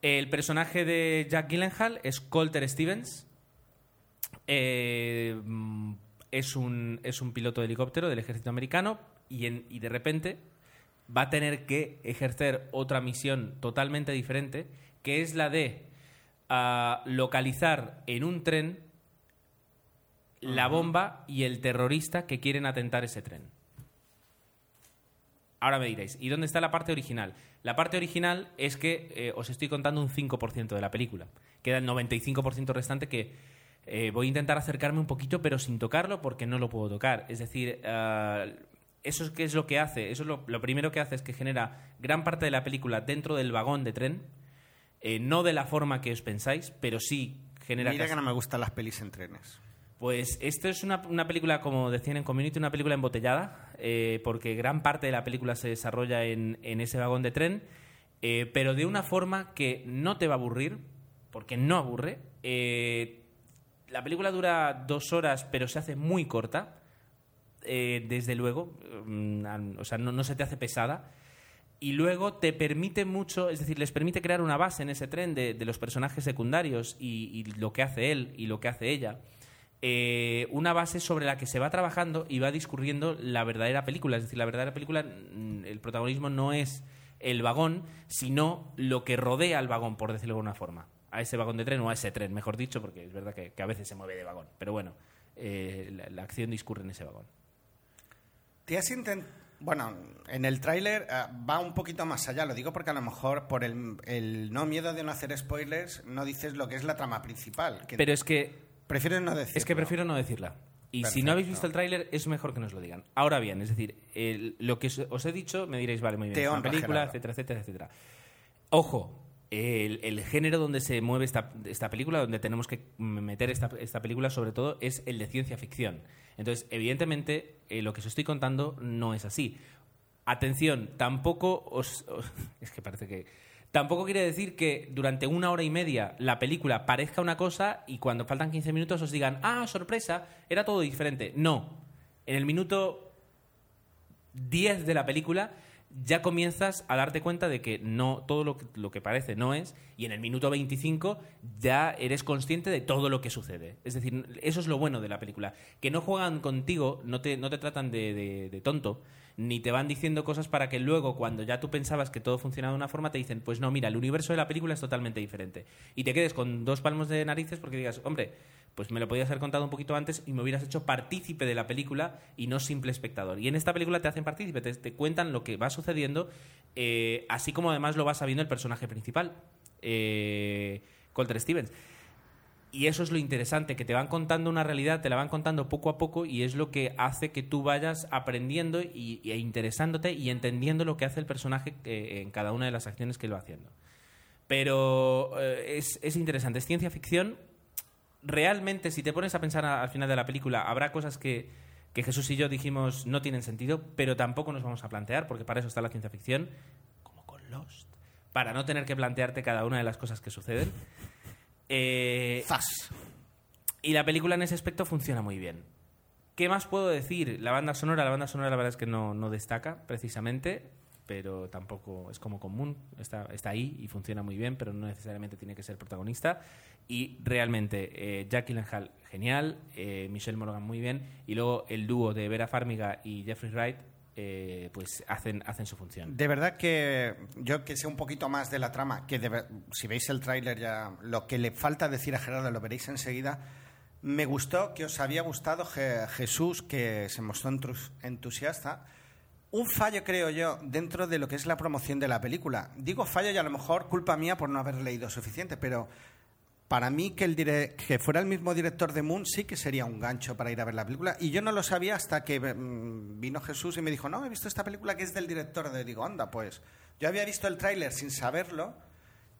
el personaje de Jack Gyllenhaal es Colter Stevens. Eh, mm, es, un, es un piloto de helicóptero del ejército americano y, en- y de repente va a tener que ejercer otra misión totalmente diferente, que es la de ah, localizar en un tren la bomba y el terrorista que quieren atentar ese tren. Ahora me diréis, ¿y dónde está la parte original? La parte original es que eh, os estoy contando un 5% de la película. Queda el 95% restante que eh, voy a intentar acercarme un poquito, pero sin tocarlo porque no lo puedo tocar. Es decir, ah, eso es, ¿qué es lo que hace? Eso es lo, lo primero que hace es que genera gran parte de la película dentro del vagón de tren. eh, no de la forma que os pensáis, pero sí genera... Mira casi- que no me gustan las pelis en trenes. Pues esto es una, película, como decían en Community, una película embotellada, eh, porque gran parte de la película se desarrolla en, ese vagón de tren, eh, pero de una forma que no te va a aburrir, porque no aburre. Eh, la película dura dos horas, pero se hace muy corta, desde luego, mm, o sea, no, se te hace pesada. Y luego te permite mucho, es decir, les permite crear una base en ese tren de, los personajes secundarios y lo que hace él y lo que hace ella. Eh, una base sobre la que se va trabajando y va discurriendo la verdadera película. Es decir, la verdadera película, mm, el protagonismo no es el vagón, sino lo que rodea al vagón, por decirlo de alguna forma. A ese vagón de tren o a ese tren, mejor dicho, porque es verdad que, que a veces se mueve de vagón. Pero bueno, eh, la, la acción discurre en ese vagón. ¿Te has intent- Bueno, en el tráiler ah, va un poquito más allá, lo digo porque a lo mejor por el, el no miedo de no hacer spoilers no dices lo que es la trama principal. Que Pero es que Prefieres no decir. Es que prefiero no decirla. Y si no habéis visto el tráiler, es mejor que nos lo digan. Ahora bien, es decir, el- lo que os- os he dicho, me diréis, vale, muy bien, Te es una honra, película, Gerardo. etcétera, etcétera, etcétera. Ojo, el, el género donde se mueve esta, esta película, donde tenemos que meter esta, esta película sobre todo, es el de ciencia ficción. Entonces, evidentemente, eh, lo que os estoy contando no es así. Atención, tampoco os, os- [laughs] Es que parece que... Tampoco quiere decir que durante una hora y media la película parezca una cosa y cuando faltan 15 minutos os digan, ah, sorpresa, era todo diferente. No. En el minuto 10 de la película ya comienzas a darte cuenta de que no todo lo que, lo que parece no es y en el minuto 25 ya eres consciente de todo lo que sucede. Es decir, eso es lo bueno de la película, que no juegan contigo, no te, no te tratan de, de- de tonto, ni te van diciendo cosas para que luego cuando ya tú pensabas que todo funcionaba de una forma te dicen, pues no, mira, el universo de la película es totalmente diferente. Y te quedes con dos palmos de narices porque digas, hombre, pues me lo podías haber contado un poquito antes y me hubieras hecho partícipe de la película y no simple espectador. Y en esta película te hacen partícipe, te, te cuentan lo que va sucediendo, eh, así como además lo va sabiendo el personaje principal, eh, Colter Stevens. Y eso es lo interesante, que te van contando una realidad, te la van contando poco a poco y es lo que hace que tú vayas aprendiendo y, e interesándote y entendiendo lo que hace el personaje eh, en cada una de las acciones que lo va haciendo. Pero eh, es, es interesante, es ciencia ficción. Realmente, si te pones a pensar al final de la película, habrá cosas que, que Jesús y yo dijimos no tienen sentido, pero tampoco nos vamos a plantear, porque para eso está la ciencia ficción, como con Lost, para no tener que plantearte cada una de las cosas que suceden. Eh, Zas. y la película en ese aspecto funciona muy bien. ¿Qué más puedo decir? La banda sonora, la banda sonora la verdad es que no, no destaca precisamente, pero tampoco es como común, está, está ahí y funciona muy bien, pero no necesariamente tiene que ser protagonista. Y realmente, eh, Jack Gyllenhaal, genial, eh, Michelle Morgan muy bien, y luego el dúo de Vera Farmiga y Jeffrey Wright, eh, pues hacen, hacen su función. De verdad que yo que sé un poquito más de la trama, que si veis el tráiler ya lo que le falta decir a Gerardo lo veréis enseguida. Me gustó que os había gustado Je- Jesús, que se mostró entus- entusiasta. Un fallo, creo yo, dentro de lo que es la promoción de la película. Digo fallo y a lo mejor culpa mía por no haber leído suficiente, pero para mí que, el dire- que fuera el mismo director de Moon sí que sería un gancho para ir a ver la película. Y yo no lo sabía hasta que mm, vino Jesús y me dijo, no, he visto esta película que es del director de... Digo, anda, pues yo había visto el tráiler sin saberlo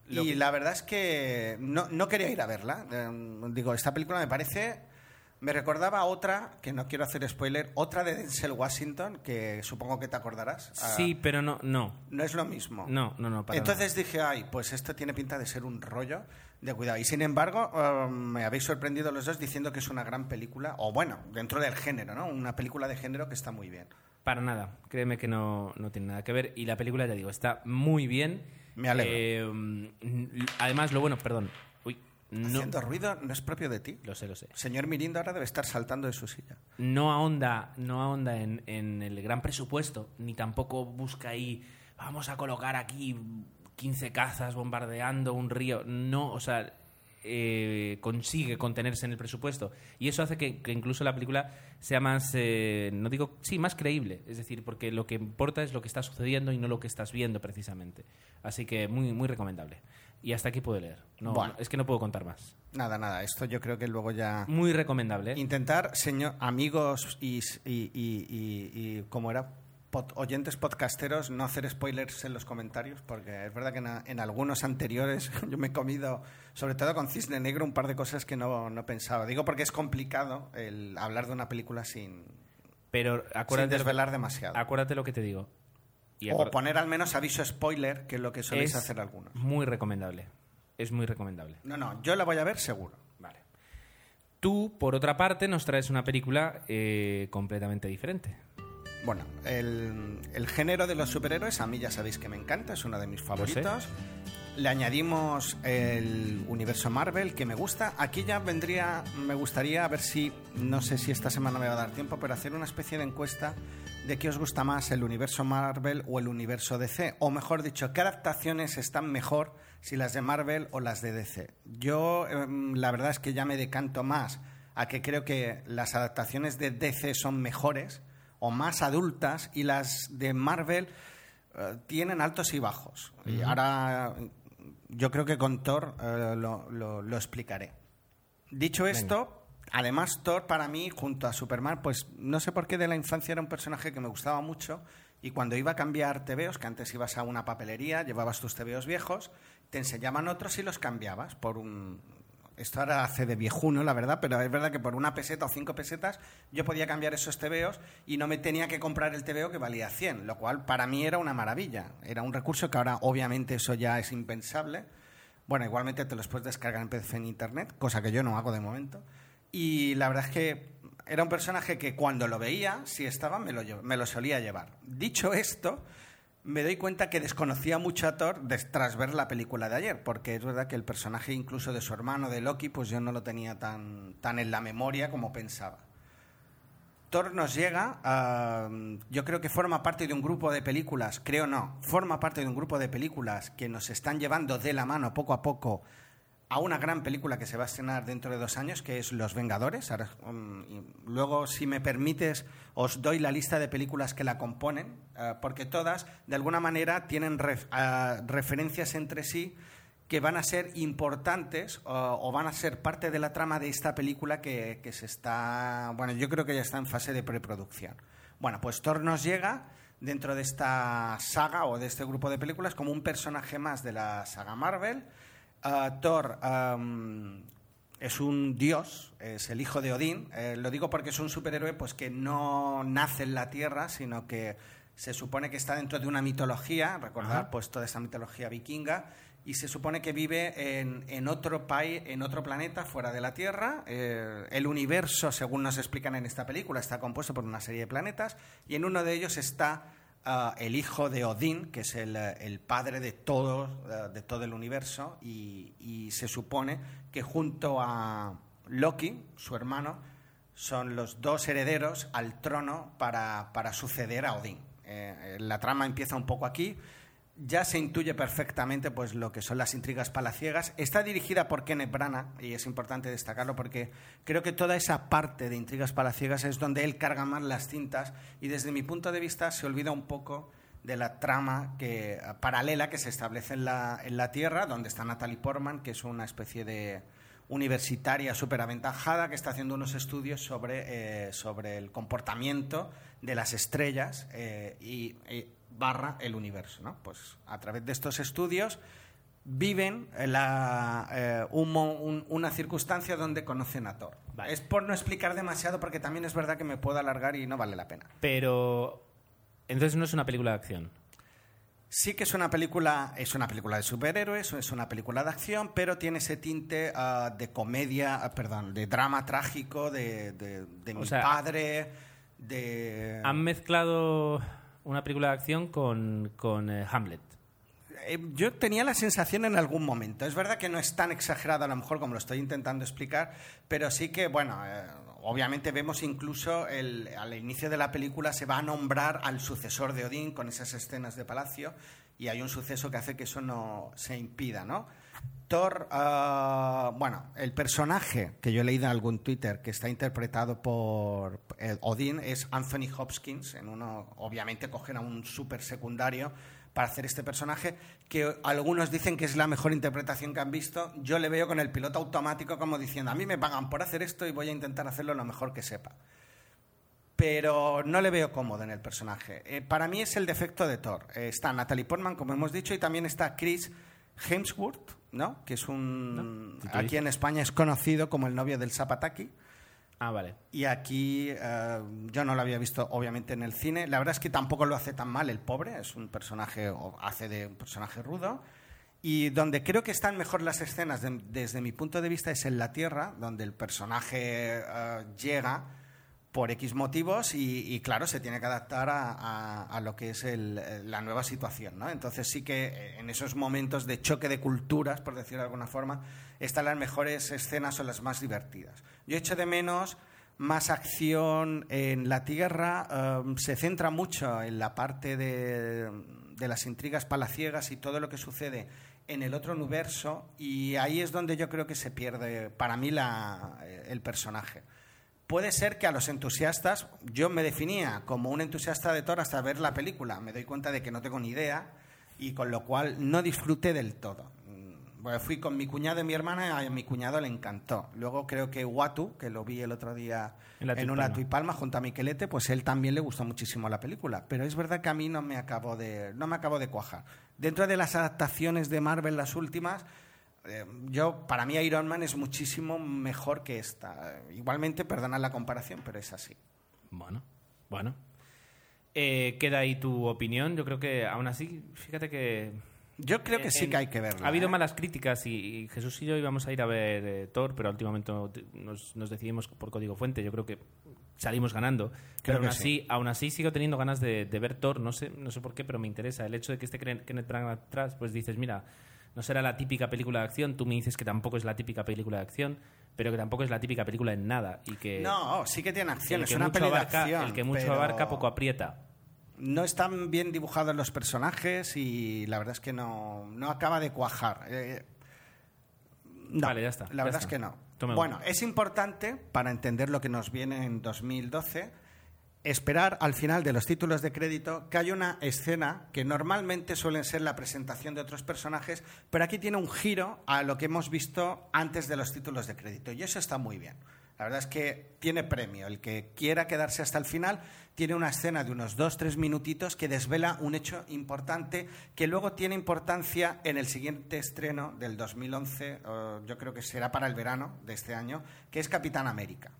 Lo y que- la verdad es que no, no quería ir a verla. Eh, digo, esta película me parece... Me recordaba otra, que no quiero hacer spoiler, otra de Denzel Washington, que supongo que te acordarás. Ah, Sí, pero no, no. no es lo mismo. No, no, no, para Entonces dije, ay, pues esto tiene pinta de ser un rollo de cuidado. Y sin embargo, eh, me habéis sorprendido los dos diciendo que es una gran película, o bueno, dentro del género, ¿no? Una película de género que está muy bien. Para nada, créeme que no, no tiene nada que ver. Y la película, ya digo, está muy bien. Me alegro. Eh, mm, además, lo bueno, perdón. Uy, no, Haciendo ruido no es propio de ti. lo sé, lo sé. Señor Mirindo ahora debe estar saltando de su silla. No ahonda, no ahonda en, en el gran presupuesto, ni tampoco busca ahí, vamos a colocar aquí 15 cazas bombardeando un río. No, o sea, eh, consigue contenerse en el presupuesto. Y eso hace que, que incluso la película sea más, eh, no digo, sí, más creíble. Es decir, porque lo que importa es lo que está sucediendo y no lo que estás viendo precisamente. Así que muy, muy recomendable. Y hasta aquí puedo leer. No, Bueno. no, es que no puedo contar más. Nada, nada, esto yo creo que luego ya... Muy recomendable. ¿eh? Intentar, señor, amigos y, y, y, y- y como era, pod- oyentes podcasteros, no hacer spoilers en los comentarios, porque es verdad que en, algunos anteriores [laughs] yo me he comido, sobre todo con Cisne Negro, un par de cosas que no, no pensaba. Digo porque es complicado el hablar de una película sin, Pero sin acuérdate, lo que- desvelar demasiado. acuérdate lo que te digo. Y O poner al menos aviso spoiler, que es lo que soléis es hacer algunos. Muy recomendable. Es muy recomendable. No, no, yo la voy a ver seguro. Vale. Tú, por otra parte, nos traes una película eh, completamente diferente. Bueno, el, el género de los superhéroes a mí ya sabéis que me encanta, es uno de mis favoritos. Le añadimos el universo Marvel, que me gusta. Aquí ya vendría, me gustaría a ver si, no sé si esta semana me va a dar tiempo, pero hacer una especie de encuesta de qué os gusta más, el universo Marvel o el universo DC. O mejor dicho, qué adaptaciones están mejor, si las de Marvel o las de DC. Yo, em, la verdad es que ya me decanto más a que creo que las adaptaciones de DC son mejores o más adultas y las de Marvel eh, tienen altos y bajos. Y ahora yo creo que con Thor eh, lo, lo- lo explicaré. Dicho esto, además Thor para mí, junto a Superman, pues no sé por qué de la infancia era un personaje que me gustaba mucho Y cuando iba a cambiar tebeos, que antes ibas a una papelería, llevabas tus tebeos viejos, te enseñaban otros y los cambiabas por un... Esto ahora hace de viejuno, la verdad, pero es verdad que por una peseta o cinco pesetas yo podía cambiar esos tebeos y no me tenía que comprar el tebeo que valía 100, lo cual para mí era una maravilla. Era un recurso que ahora obviamente eso ya es impensable. Bueno, igualmente te los puedes descargar en PDF en Internet, cosa que yo no hago de momento. Y la verdad es que era un personaje que cuando lo veía, si estaba, me lo, lle- me lo solía llevar. Dicho esto, me doy cuenta que desconocía mucho a Thor tras ver la película de ayer, porque es verdad que el personaje incluso de su hermano, de Loki, pues yo no lo tenía tan, tan en la memoria como pensaba. Thor nos llega, yo creo que forma parte de un grupo de películas, creo no, forma parte de un grupo de películas que nos están llevando de la mano poco a poco a una gran película que se va a estrenar dentro de dos años, que es Los Vengadores. Um, luego, si me permites, os doy la lista de películas que la componen, eh, porque todas, de alguna manera, tienen ref- ah, referencias entre sí que van a ser importantes o van a ser parte de la trama de esta película que, que se está, bueno, yo creo que ya está en fase de preproducción. Bueno, pues Thor nos llega dentro de esta saga o de este grupo de películas como un personaje más de la saga Marvel. Thor es un dios, es el hijo de Odín. Eh, lo digo porque es un superhéroe pues, que no nace en la Tierra, sino que se supone que está dentro de una mitología, recordar Ajá. pues toda esa mitología vikinga, y se supone que vive en, en otro país, en otro planeta fuera de la Tierra. Eh, el universo, según nos explican en esta película, está compuesto por una serie de planetas, y en uno de ellos está ah, el hijo de Odín, que es el, eh, el padre de todo, eh, de todo el universo, y, se supone que junto a Loki, su hermano, son los dos herederos al trono para, para suceder a Odín. Eh, la trama empieza un poco aquí. Ya se intuye perfectamente pues, lo que son las intrigas palaciegas. Está dirigida por Kenneth Branagh y es importante destacarlo porque creo que toda esa parte de intrigas palaciegas es donde él carga más las cintas y desde mi punto de vista se olvida un poco de la trama que, paralela que se establece en la, en la Tierra, donde está Natalie Portman, que es una especie de universitaria súper aventajada que está haciendo unos estudios sobre, eh, sobre el comportamiento de las estrellas eh, y, y barra el universo. ¿no? Pues a través de estos estudios viven la, eh, un mo- un- una circunstancia donde conocen a Thor. Vale. Es por no explicar demasiado porque también es verdad que me puedo alargar y no vale la pena. Pero. Entonces no es una película de acción. Sí que es una película, es una película de superhéroes, es una película de acción, pero tiene ese tinte ah, de comedia, ah, perdón, de drama trágico, de, de- mi sea, padre, de... Han mezclado una película de acción con, con eh, Hamlet. Eh, yo tenía la sensación en algún momento. Es verdad que no es tan exagerado a lo mejor como lo estoy intentando explicar, pero sí que, bueno, eh, obviamente vemos incluso al inicio de la película se va a nombrar al sucesor de Odín con esas escenas de palacio y hay un suceso que hace que eso no se impida, ¿no? Thor, ah, bueno, el personaje que yo he leído en algún Twitter que está interpretado por eh, Odín es Anthony Hopkins. En uno, obviamente, cogen a un súper secundario para hacer este personaje, que algunos dicen que es la mejor interpretación que han visto. Yo le veo con el piloto automático como diciendo, a mí me pagan por hacer esto y voy a intentar hacerlo lo mejor que sepa. Pero no le veo cómodo en el personaje. Eh, para mí es el defecto de Thor. Eh, está Natalie Portman, como hemos dicho, y también está Chris Hemsworth, ¿no? que es un... ¿Y qué aquí en España es conocido como el novio del Zapataki. Ah, vale. Y aquí eh, yo no lo había visto, obviamente, en el cine. La verdad es que tampoco lo hace tan mal el pobre. Es un personaje, o hace de un personaje rudo. Y donde creo que están mejor las escenas, de- desde mi punto de vista, es en la Tierra, donde el personaje eh, llega por X motivos y, claro, se tiene que adaptar a, lo que es eh, la nueva situación. Entonces sí que eh, en esos momentos de choque de culturas, por decirlo de alguna forma, están las mejores escenas o las más divertidas. Yo echo de menos más acción en la Tierra, um, se centra mucho en la parte de, las intrigas palaciegas y todo lo que sucede en el otro universo y ahí es donde yo creo que se pierde para mí la- el personaje. Puede ser que a los entusiastas, yo me definía como un entusiasta de Thor hasta ver la película, me doy cuenta de que no tengo ni idea y con lo cual no disfruté del todo. Mm, Bueno, fui con mi cuñado y mi hermana y a mi cuñado le encantó. Luego creo que Watu, que lo vi el otro día En en, una Tuipalma junto a Miquelete, pues él también le gustó muchísimo la película. Pero es verdad que a mí no me acabó de, no me acabó de cuajar. Dentro de las adaptaciones de Marvel, las últimas, eh, yo, para mí Iron Man es muchísimo mejor que esta. Igualmente, perdonad la comparación, pero es así. Bueno, bueno. Eh, queda ahí tu opinión. Yo creo que aún así, fíjate que Yo creo que sí que hay que verla. Ha habido ¿eh? malas críticas y, y Jesús y yo íbamos a ir a ver eh, Thor, pero últimamente no- nos, nos decidimos por código fuente. Yo creo que salimos ganando. pero aún así, aún así sigo teniendo ganas de, de ver Thor. No sé, no sé por qué, pero me interesa. El hecho de que esté Ken- Kenneth Branagh atrás, pues dices, mira, no será la típica película de acción. Tú me dices que tampoco es la típica película de acción, pero que tampoco es la típica película en nada. Y que No, sí que tiene acción, es una peli de acción. el que mucho pero abarca poco aprieta. No están bien dibujados los personajes y la verdad es que no, no acaba de cuajar. Eh, no, Vale, ya está, La ya verdad está. es que no. Bueno, uno. es importante para entender lo que nos viene en 2012 esperar al final de los títulos de crédito que hay una escena que normalmente suelen ser la presentación de otros personajes, pero aquí tiene un giro a lo que hemos visto antes de los títulos de crédito y eso está muy bien. La verdad es que tiene premio. El que quiera quedarse hasta el final tiene una escena de unos dos, tres minutitos que desvela un hecho importante que luego tiene importancia en el siguiente estreno del 2011, o yo creo que será para el verano de este año, que es Capitán América.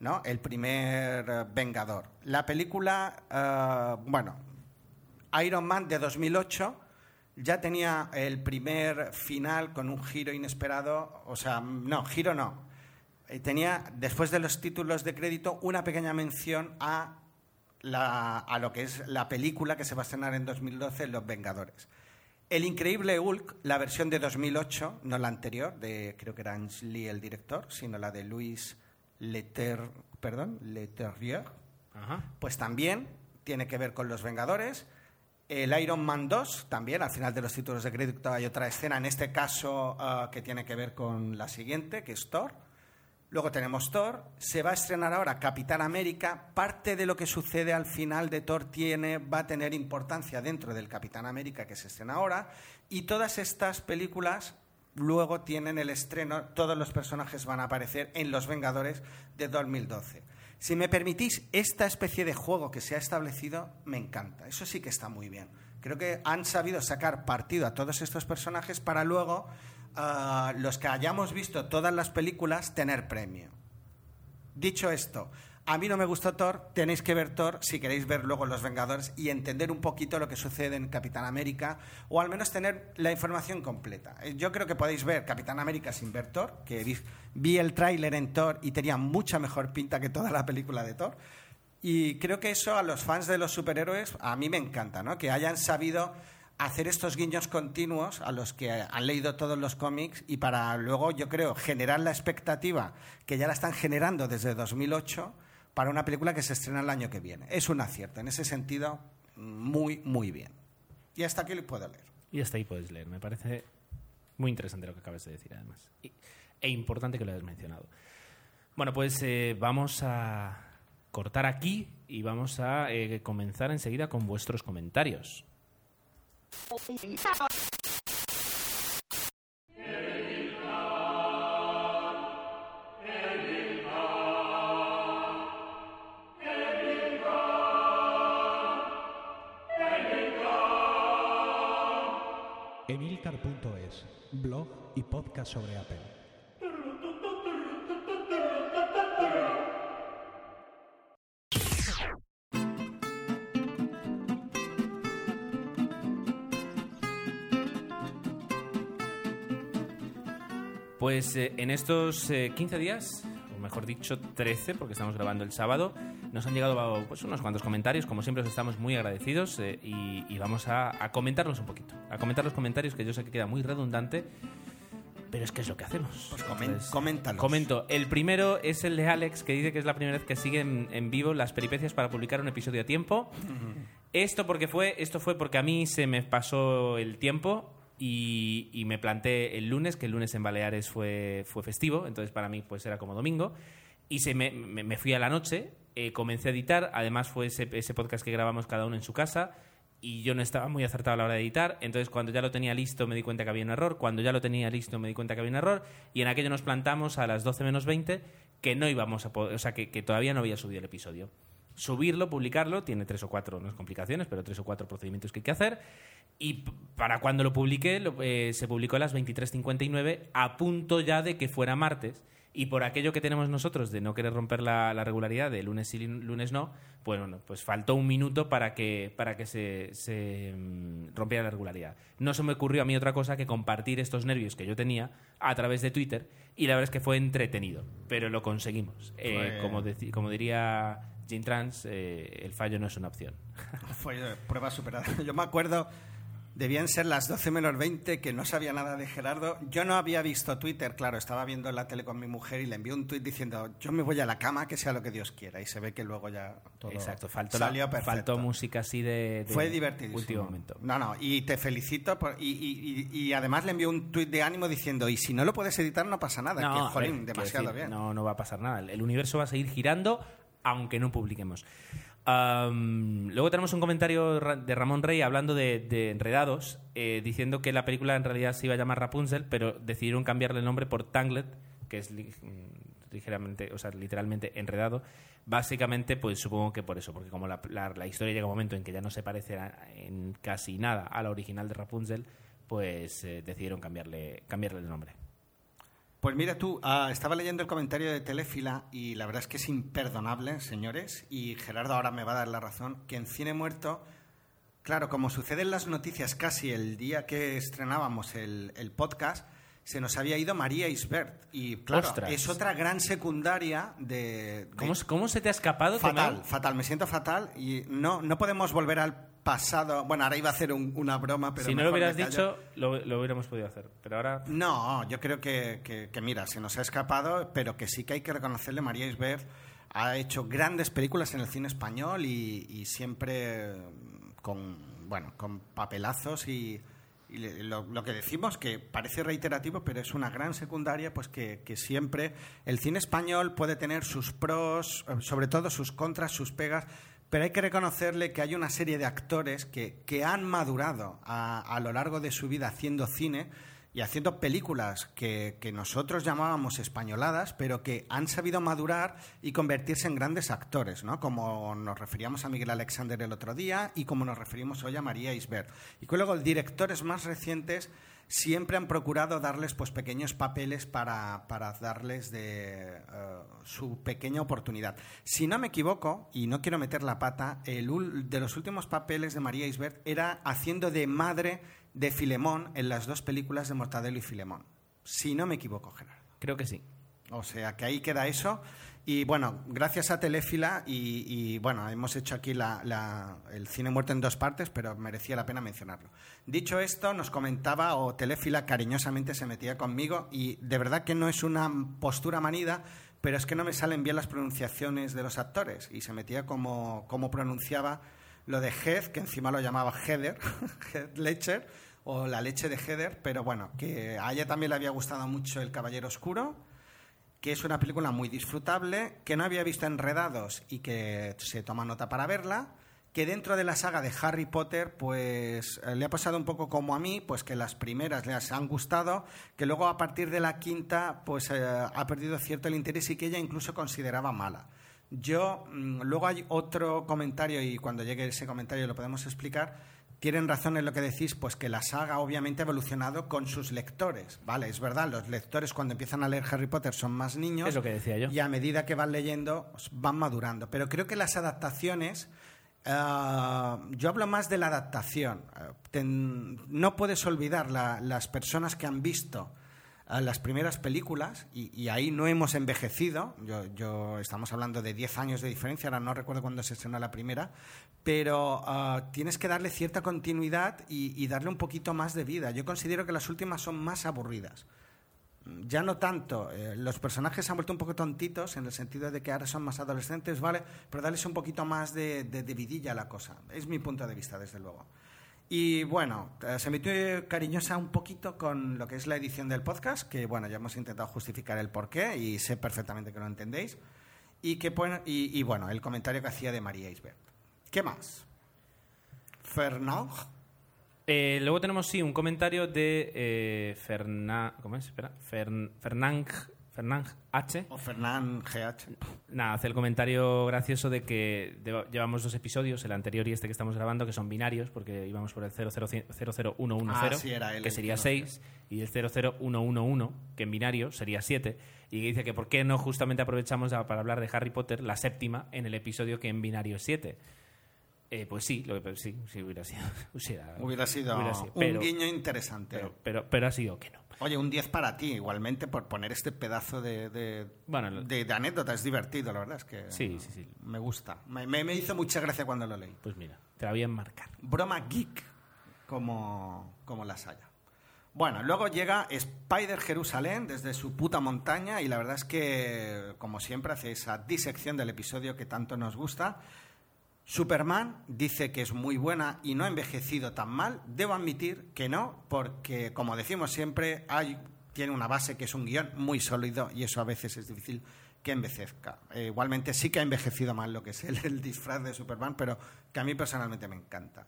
¿No? El primer eh, Vengador. La película, eh, bueno, Iron Man de 2008 ya tenía el primer final con un giro inesperado, o sea, no, giro no. Eh, Tenía, después de los títulos de crédito, una pequeña mención a, la- a lo que es la película que se va a estrenar en 2012, Los Vengadores. El increíble Hulk, la versión de 2008, no la anterior, de creo que era Ang Lee el director, sino la de Louis Leter, perdón, Leterrier, Ajá. pues también tiene que ver con los Vengadores. El Iron Man 2 también, al final de los títulos de crédito hay otra escena, en este caso ah, que tiene que ver con la siguiente, que es Thor. Luego tenemos Thor, se va a estrenar ahora Capitán América, parte de lo que sucede al final de Thor tiene, va a tener importancia dentro del Capitán América que se estrena ahora, y todas estas películas luego tienen el estreno, todos los personajes van a aparecer en Los Vengadores de 2012. Si me permitís, esta especie de juego que se ha establecido me encanta, eso sí que está muy bien. Creo que han sabido sacar partido a todos estos personajes para luego ah, los que hayamos visto todas las películas tener premio. Dicho esto, a mí no me gustó Thor, tenéis que ver Thor si queréis ver luego Los Vengadores y entender un poquito lo que sucede en Capitán América o al menos tener la información completa. Eh, Yo creo que podéis ver Capitán América sin ver Thor, que vi, el tráiler en Thor y tenía mucha mejor pinta que toda la película de Thor. Y creo que eso a los fans de los superhéroes a mí me encanta, ¿no? Que hayan sabido hacer estos guiños continuos a los que han leído todos los cómics y para luego, yo creo, generar la expectativa que ya la están generando desde 2008 para una película que se estrena el año que viene. Es un acierto, en ese sentido, muy, muy bien. Y hasta aquí lo puedo leer. Y hasta ahí puedes leer. Me parece muy interesante lo que acabas de decir, además. Y- e importante que lo hayas mencionado. Bueno, pues eh, vamos a cortar aquí y vamos a eh, comenzar enseguida con vuestros comentarios. Emilcar.es, blog y podcast sobre Apple. Pues eh, en estos eh, 15 días, o mejor dicho 13, porque estamos grabando el sábado, nos han llegado pues, unos cuantos comentarios. Como siempre, os estamos muy agradecidos eh, y, y vamos a, a comentarlos un poquito. A comentar los comentarios, que yo sé que queda muy redundante, pero es que es lo que hacemos. Pues comen- Entonces, coméntalos. Comento. El primero es el de Alex, que dice que es la primera vez que sigue en, en vivo las peripecias para publicar un episodio a tiempo. Esto porque fue, esto fue porque a mí se me pasó el tiempo y, y me planté el lunes, que el lunes en Baleares fue, fue festivo, entonces para mí pues era como domingo. Y se me, me- me fui a la noche, eh, comencé a editar, además fue ese, podcast que grabamos cada uno en su casa y yo no estaba muy acertado a la hora de editar. Entonces, cuando ya lo tenía listo, me di cuenta que había un error. Cuando ya lo tenía listo, me di cuenta que había un error. Y en aquello nos plantamos a las 12 menos 20 que no íbamos a poder, o sea, que, todavía no había subido el episodio. Subirlo, publicarlo, tiene tres o cuatro, no es complicaciones, pero tres o cuatro procedimientos que hay que hacer. Y para cuando lo publiqué, lo- eh, se publicó a las 23.59, a punto ya de que fuera martes. Y por aquello que tenemos nosotros de no querer romper la, la regularidad de lunes sí, lunes no, pues bueno, pues faltó un minuto para que, para que se, se, mm, rompiera la regularidad. No se me ocurrió a mí otra cosa que compartir estos nervios que yo tenía a través de Twitter y la verdad es que fue entretenido, pero lo conseguimos. Eh, como, como diría Jim Trans, eh, el fallo no es una opción. [laughs] Fue eh, prueba superada. [laughs] Yo me acuerdo, debían ser las 12 menos 20, que no sabía nada de Gerardo. Yo no había visto Twitter, claro, estaba viendo la tele con mi mujer y le envié un tuit diciendo, yo me voy a la cama, que sea lo que Dios quiera. Y se ve que luego ya todo Exacto, faltó, la- salió perfecto. faltó música así de, de Fue divertido. último momento. No, no, y te felicito. por- y, y- y- y además le envió un tuit de ánimo diciendo, y si no lo puedes editar no pasa nada, No, que jolín, demasiado decir, bien. No, no va a pasar nada. El universo va a seguir girando aunque no publiquemos. Luego tenemos un comentario de Ramón Rey hablando de, Enredados, eh, diciendo que la película en realidad se iba a llamar Rapunzel, pero decidieron cambiarle el nombre por Tanglet, que es mm, ligeramente, o sea, literalmente enredado. Básicamente, pues supongo que por eso, porque como la, la- historia llega a un momento en que ya no se parece en casi nada a la original de Rapunzel, pues eh, decidieron cambiarle, cambiarle el nombre. Pues mira tú, ah, estaba leyendo el comentario de Telefila y la verdad es que es imperdonable, señores, y Gerardo ahora me va a dar la razón, que en Cine Muerto, claro, como sucede en las noticias casi el día que estrenábamos el, el podcast, se nos había ido María Isbert. Y claro, Ostras. es otra gran secundaria de... de- ¿Cómo, cómo se te ha escapado? Fatal, fatal, me siento fatal y no, no podemos volver al pasado. Bueno, ahora iba a hacer un- una broma, pero si no lo hubieras dicho, lo, lo hubiéramos podido hacer. Pero ahora. No, yo creo que, que- que, mira, se nos ha escapado, pero que sí que hay que reconocerle, María Isbert ha hecho grandes películas en el cine español y, y siempre mm, con, bueno, con papelazos y, y lo, lo que decimos, que parece reiterativo, pero es una gran secundaria, pues que, que siempre el cine español puede tener sus pros, eh, sobre todo sus contras, sus pegas, pero hay que reconocerle que hay una serie de actores que, que han madurado a, a lo largo de su vida haciendo cine y haciendo películas que, que nosotros llamábamos españoladas, pero que han sabido madurar y convertirse en grandes actores, ¿no? Como nos referíamos a Miguel Alexander el otro día y como nos referimos hoy a María Isbert. Y luego directores más recientes siempre han procurado darles pues pequeños papeles para, para darles de eh, su pequeña oportunidad. Si no me equivoco, y no quiero meter la pata, el de los últimos papeles de María Isbert era haciendo de madre de Filemón en las dos películas de Mortadelo y Filemón. Si no me equivoco, Gerardo. Creo que sí. O sea que ahí queda eso. Y bueno, gracias a Telefila y, bueno, hemos hecho aquí el cine muerto en dos partes, pero merecía la pena mencionarlo. Dicho esto, nos comentaba o Telefila cariñosamente se metía conmigo y de verdad que no es una postura manida, pero es que no me salen bien las pronunciaciones de los actores y se metía como, como pronunciaba lo de Heath, que encima lo llamaba Heather, [laughs] Heath Ledger, o la leche de Heather, pero bueno, que a ella también le había gustado mucho El Caballero Oscuro, que es una película muy disfrutable, que no había visto Enredados y que se toma nota para verla, que dentro de la saga de Harry Potter, pues eh, le ha pasado un poco como a mí, pues que las primeras les han gustado, que luego a partir de la quinta, pues eh, ha perdido cierto el interés y que ella incluso consideraba mala. Yo, mm, luego hay otro comentario y cuando llegue ese comentario lo podemos explicar. Tienen razón en lo que decís, pues que la saga obviamente ha evolucionado con sus lectores, ¿vale? Es verdad, los lectores cuando empiezan a leer Harry Potter son más niños. Es lo que decía yo. Y a medida que van leyendo, van madurando. Pero creo que las adaptaciones, eh, yo hablo más de la adaptación. Eh, ten- no puedes olvidar la- las personas que han visto eh, las primeras películas y, ahí no hemos envejecido. Yo, estamos hablando de 10 años de diferencia, ahora no recuerdo cuándo se estrenó la primera, pero eh, tienes que darle cierta continuidad y, y darle un poquito más de vida. Yo considero que las últimas son más aburridas. Ya no tanto, eh, los personajes se han vuelto un poco tontitos en el sentido de que ahora son más adolescentes, ¿vale? Pero darles un poquito más de, de, de vidilla a la cosa. Es mi punto de vista, desde luego. Y bueno, eh, se metió cariñosa un poquito con lo que es la edición del podcast, que bueno, ya hemos intentado justificar el porqué y sé perfectamente que lo entendéis. Y, que, y, y bueno, el comentario que hacía de María Isbert. ¿Qué más? Fernand. Eh, luego tenemos, sí, un comentario de eh, ¿cómo es? Espera. Fern- Fernand, Fernand H. O Fernand GH. Nada, hace el comentario gracioso de que llevamos dos episodios, el anterior y este que estamos grabando, que son binarios, porque íbamos por el 00110, Ah, sí, que sería que no 6, y el 00111, que en binario sería 7, y que dice que por qué no justamente aprovechamos para hablar de Harry Potter, la séptima, en el episodio que en binario es 7. Eh, pues sí, lo que, sí, sí, hubiera sido. [laughs] Hubiera, Hubiera sido hubiera sido, un guiño interesante. Pero, pero, pero ha sido que no. Oye, un 10 para ti, igualmente, por poner este pedazo de, de, Bueno, de- de anécdota. Es divertido, la verdad es que Sí, sí, sí. me gusta. Me, me- me hizo mucha gracia cuando lo leí. Pues mira, te la voy a enmarcar. Broma geek, como, como las haya. Bueno, luego llega Spider Jerusalén desde su puta montaña y la verdad es que, como siempre, hace esa disección del episodio que tanto nos gusta. Superman dice que es muy buena y no ha envejecido tan mal. Debo admitir que no, porque, como decimos siempre, hay, tiene una base que es un guion muy sólido y eso a veces es difícil que envejezca. Eh, igualmente sí que ha envejecido mal lo que es el, [laughs] disfraz de Superman, pero que a mí personalmente me encanta.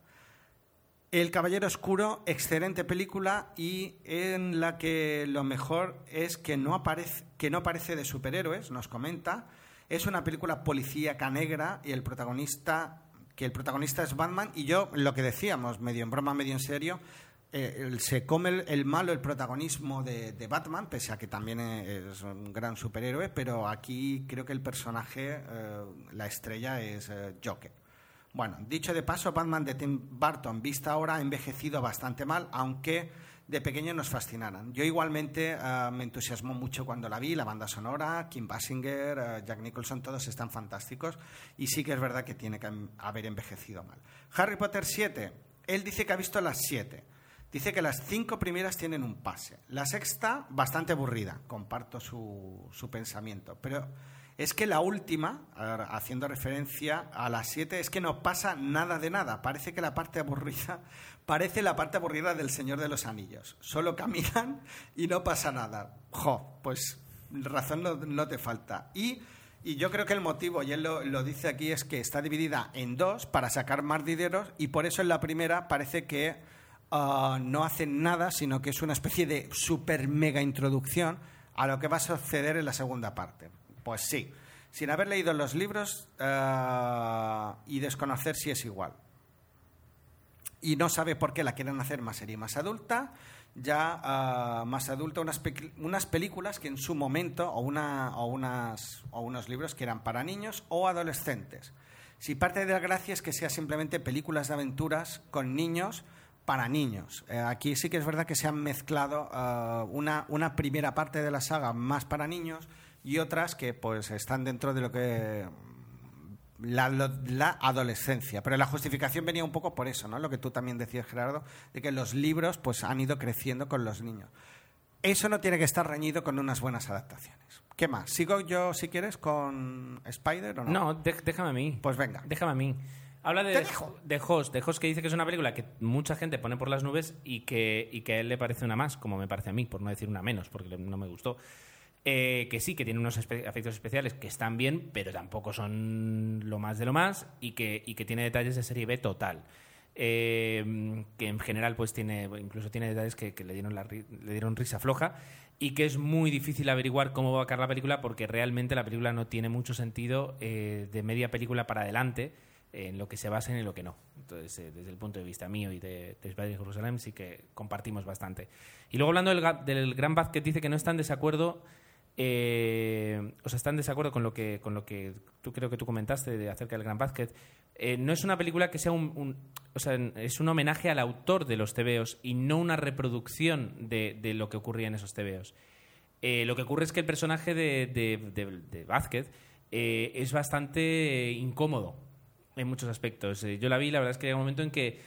El Caballero Oscuro, excelente película y en la que lo mejor es que no aparece, que no parece de superhéroes, nos comenta. Es una película policíaca negra y el protagonista, que el protagonista es Batman y yo lo que decíamos, medio en broma, medio en serio, eh, se come el, malo el protagonismo de, de Batman, pese a que también es un gran superhéroe, pero aquí creo que el personaje, eh, la estrella es eh, Joker. Bueno, dicho de paso, Batman de Tim Burton, vista ahora, ha envejecido bastante mal, aunque de pequeño nos fascinaran. Yo igualmente eh, me entusiasmó mucho cuando la vi, la banda sonora, Kim Basinger, eh, Jack Nicholson, todos están fantásticos y sí que es verdad que tiene que haber envejecido mal. Harry Potter 7, él dice que ha visto las 7. Dice que las cinco primeras tienen un pase. La sexta, bastante aburrida. Comparto su, su pensamiento. Pero es que la última, haciendo referencia a las siete, es que no pasa nada de nada. Parece que la parte aburrida parece la parte aburrida del Señor de los Anillos. Solo caminan y no pasa nada. Jo, pues razón no, te falta. Y, y yo creo que el motivo, y él lo, dice aquí, es que está dividida en dos para sacar más dineros y por eso en la primera parece que ah, no hacen nada, sino que es una especie de super mega introducción a lo que va a suceder en la segunda parte. Pues sí, sin haber leído los libros ah, y desconocer si es igual. Y no sabe por qué la quieren hacer más serie más adulta, ya ah, más adulta, unas, pe- unas películas que en su momento, o, una, o, unas, o unos libros que eran para niños o adolescentes. Si parte de la gracia es que sea simplemente películas de aventuras con niños para niños. Eh, aquí sí que es verdad que se han mezclado ah, una, una primera parte de la saga más para niños y otras que pues están dentro de lo que la, adolescencia. Pero la justificación venía un poco por eso, ¿no? Lo que tú también decías, Gerardo, de que los libros pues han ido creciendo con los niños. Eso no tiene que estar reñido con unas buenas adaptaciones. ¿Qué más? ¿Sigo yo, si quieres, con Spider o no? No, dé- déjame a mí. Pues venga. Déjame a mí. Habla de, de Host, de Host que dice que es una película que mucha gente pone por las nubes y que, y que a él le parece una más, como me parece a mí, por no decir una menos, porque no me gustó. Eh, que sí, que tiene unos efectos especiales que están bien, pero tampoco son lo más de lo más, y que, y que tiene detalles de serie B total. Eh, que en general pues tiene incluso tiene detalles que, que le dieron le dieron risa floja y que es muy difícil averiguar cómo va a acabar la película porque realmente la película no tiene mucho sentido eh, de media película para adelante en lo que se basa y en lo que no. Entonces, desde el punto de vista mío y de, Spider Jerusalén, sí que compartimos bastante. Y luego hablando del, Gran Basket, dice que no está en desacuerdo, eh, o sea, está en desacuerdo con lo que, con lo que tú creo que tú comentaste de, acerca del Gran Basket. Eh, no es una película que sea un, o sea, es un homenaje al autor de los tebeos y no una reproducción de, lo que ocurría en esos tebeos. Eh, lo que ocurre es que el personaje de, de, de- eh, es bastante incómodo en muchos aspectos. Yo la vi, la verdad es que llega un momento en que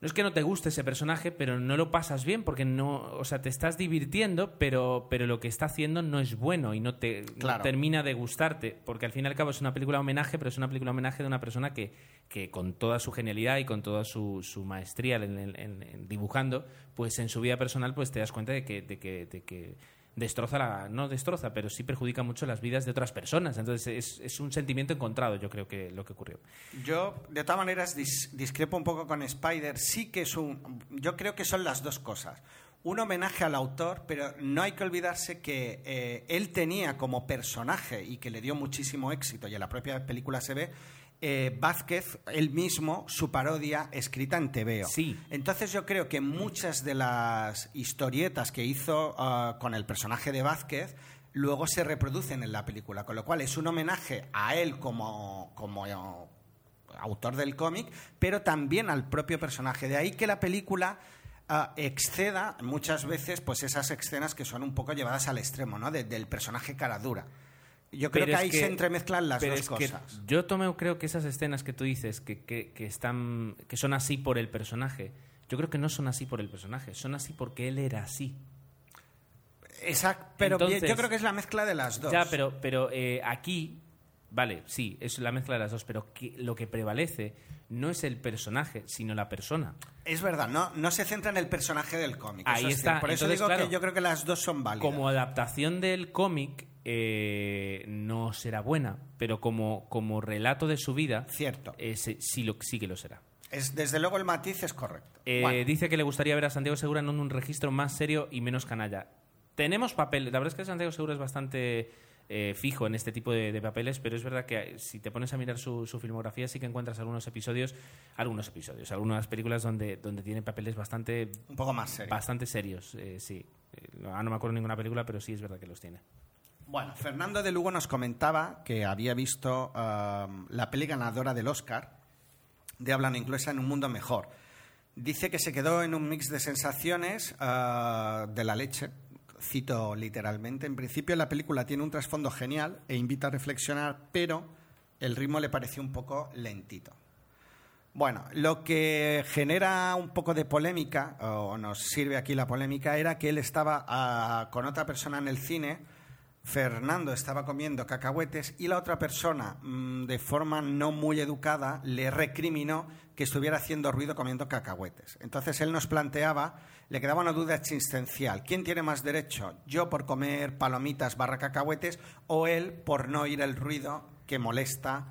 no es que no te guste ese personaje, pero no lo pasas bien porque no, o sea, te estás divirtiendo, pero, pero lo que está haciendo no es bueno y no te no termina de gustarte, porque al fin y al cabo es una película homenaje, pero es una película homenaje de una persona que, que con toda su genialidad y con toda su, su maestría en- en dibujando, pues en su vida personal pues te das cuenta de que, de que, de que destroza la, no destroza, pero sí perjudica mucho las vidas de otras personas. Entonces es, es un sentimiento encontrado, yo creo que lo que ocurrió. Yo, de todas maneras, dis- discrepo un poco con Spider. Sí que es un. Yo creo que son las dos cosas. Un homenaje al autor, pero no hay que olvidarse que eh, él tenía como personaje y que le dio muchísimo éxito, y en la propia película se ve, eh, Vázquez, él mismo, su parodia escrita en TVO. Sí. Entonces yo creo que muchas de las historietas que hizo ah, con el personaje de Vázquez luego se reproducen en la película, con lo cual es un homenaje a él como, como autor del cómic, pero también al propio personaje. De ahí que la película ah, exceda muchas veces pues esas escenas que son un poco llevadas al extremo, ¿no? De- del personaje cara dura. Yo creo Pero que es ahí se entremezclan las pero dos es que cosas. yo tomo, creo que esas escenas que tú dices que, que, que están, que son así por el personaje, yo creo que no son así por el personaje, son así porque él era así. Exacto, pero Entonces- yo creo que es la mezcla de las dos. Ya, pero, pero eh, aquí, vale, sí, es la mezcla de las dos, pero que- lo que prevalece no es el personaje, sino la persona. Es verdad, no, no se centra en el personaje del cómic. Ahí eso es está. cierto. Por eso digo claro, que yo creo que las dos son válidas. Como adaptación del cómic eh, no será buena, pero como, como relato de su vida, Cierto. eh, se- sí, lo, sí que lo será. Es, desde luego el matiz es correcto. Eh, Bueno, Dice que le gustaría ver a Santiago Segura en un registro más serio y menos canalla. Tenemos papel, la verdad es que Santiago Segura es bastante eh, fijo en este tipo de, de papeles, pero es verdad que eh, si te pones a mirar su, su filmografía sí que encuentras algunos episodios, algunos episodios, algunas películas donde, donde tiene papeles bastante, un poco más serio. bastante serios, eh, sí. Eh, no, ah, no me acuerdo ninguna película, pero sí es verdad que los tiene. Bueno, Fernando de Lugo nos comentaba que había visto um, la peli ganadora del Oscar de habla no inglesa en un mundo mejor. Dice que se quedó en un mix de sensaciones ah, de la leche. Cito literalmente. En principio la película tiene un trasfondo genial e invita a reflexionar, pero el ritmo le pareció un poco lentito. Bueno, lo que genera un poco de polémica, o nos sirve aquí la polémica, era que él estaba ah, con otra persona en el cine, Fernando estaba comiendo cacahuetes y la otra persona, mm, de forma no muy educada, le recriminó que estuviera haciendo ruido comiendo cacahuetes. Entonces él nos planteaba, le quedaba una duda existencial, ¿quién tiene más derecho? ¿Yo por comer palomitas barra cacahuetes o él por no oír el ruido que molesta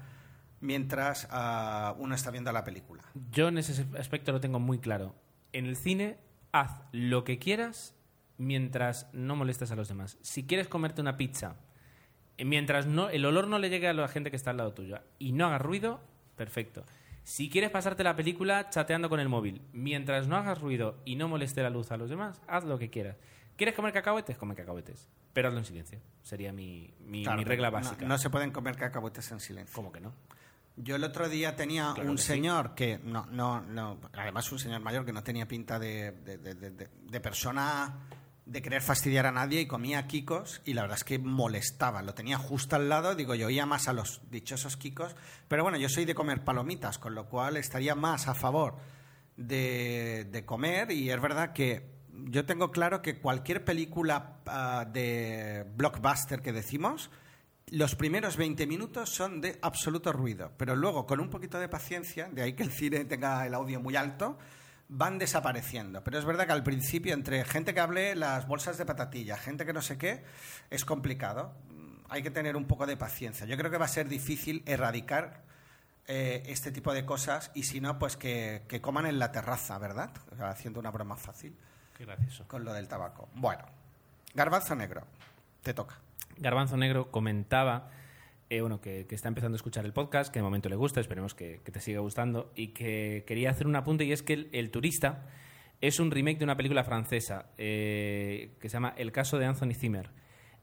mientras ah, uno está viendo la película? Yo en ese aspecto lo tengo muy claro. En el cine, haz lo que quieras mientras no molestes a los demás. Si quieres comerte una pizza, eh, mientras no, el olor no le llegue a la gente que está al lado tuyo y no hagas ruido, perfecto. Si quieres pasarte la película chateando con el móvil, mientras no hagas ruido y no moleste la luz a los demás, haz lo que quieras. ¿Quieres comer cacahuetes? Come cacahuetes. Pero hazlo en silencio. Sería mi, mi- Claro, mi regla básica. No, se pueden comer cacahuetes en silencio. ¿Cómo que no? Yo el otro día tenía Claro un que sí. señor que no, no, no, además un señor mayor que no tenía pinta de, de- de- de- de- de persona de querer fastidiar a nadie y comía kikos y la verdad es que molestaba. Lo tenía justo al lado, digo, yo oía más a los dichosos kikos, pero bueno, yo soy de comer palomitas, con lo cual estaría más a favor de, de comer. Y es verdad que yo tengo claro que cualquier película ah, de blockbuster que decimos, los primeros 20 minutos son de absoluto ruido, pero luego con un poquito de paciencia, de ahí que el cine tenga el audio muy alto, van desapareciendo. Pero es verdad que al principio, entre gente que hable las bolsas de patatilla, gente que no sé qué, es complicado. Mm, Hay que tener un poco de paciencia. Yo creo que va a ser difícil erradicar eh, este tipo de cosas y si no, pues que, que coman en la terraza, ¿verdad? Haciendo una broma fácil Qué gracioso. con lo del tabaco. Bueno, garbanzo negro, te toca. Garbanzo Negro comentaba eh, bueno, que, que está empezando a escuchar el podcast, que de momento le gusta, esperemos que, que te siga gustando, y que quería hacer un apunte, y es que el, El Turista es un remake de una película francesa eh, que se llama El caso de Anthony Zimmer,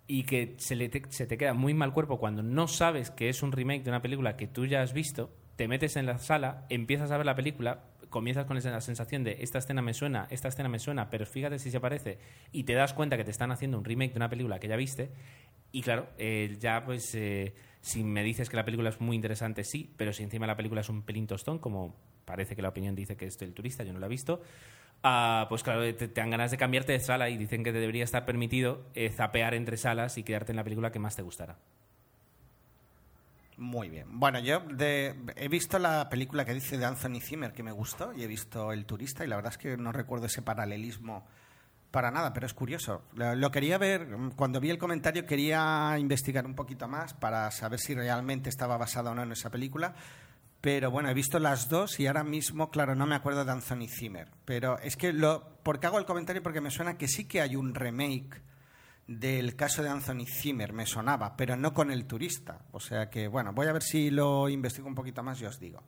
y que se, le te, se te queda muy mal cuerpo cuando no sabes que es un remake de una película que tú ya has visto, te metes en la sala, empiezas a ver la película, comienzas con la sensación de esta escena me suena, esta escena me suena, pero fíjate si se parece, y te das cuenta que te están haciendo un remake de una película que ya viste, y claro, eh, ya pues eh, si me dices que la película es muy interesante, sí, pero si encima la película es un pelín tostón, como parece que la opinión dice que es del turista, yo no la he visto, ah, pues claro, te, te dan ganas de cambiarte de sala y dicen que te debería estar permitido eh, zapear entre salas y quedarte en la película que más te gustara. Muy bien. Bueno, yo de- he visto la película que dice de Anthony Zimmer que me gustó y he visto El Turista y la verdad es que no recuerdo ese paralelismo Para nada, pero es curioso. Lo, quería ver, mm, cuando vi el comentario quería investigar un poquito más para saber si realmente estaba basada o no en esa película. Pero bueno, he visto las dos y ahora mismo, claro, no me acuerdo de Anthony Zimmer. Pero es que lo. ¿Por qué hago el comentario? Porque me suena que sí que hay un remake del caso de Anthony Zimmer, me sonaba, pero no con el turista. O sea que, bueno, voy a ver si lo investigo un poquito más y os digo.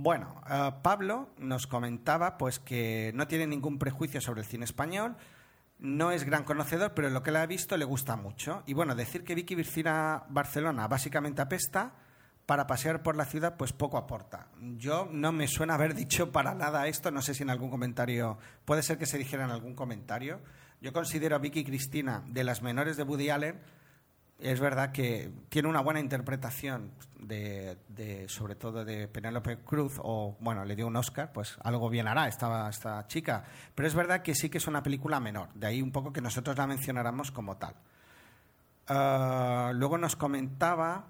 Bueno, eh, Pablo nos comentaba pues que no tiene ningún prejuicio sobre el cine español, no es gran conocedor, pero lo que le ha visto le gusta mucho. Y bueno, decir que Vicky Vircina Barcelona básicamente apesta, para pasear por la ciudad, pues poco aporta. Yo no me suena haber dicho para nada esto, no sé si en algún comentario, puede ser que se dijera en algún comentario. Yo considero a Vicky Cristina de las menores de Woody Allen, es verdad que tiene una buena interpretación de, sobre todo de Penélope Cruz o bueno le dio un Oscar pues algo bien hará esta, esta chica. Pero es verdad que sí que es una película menor de ahí un poco que nosotros la mencionáramos como tal. Uh, luego nos comentaba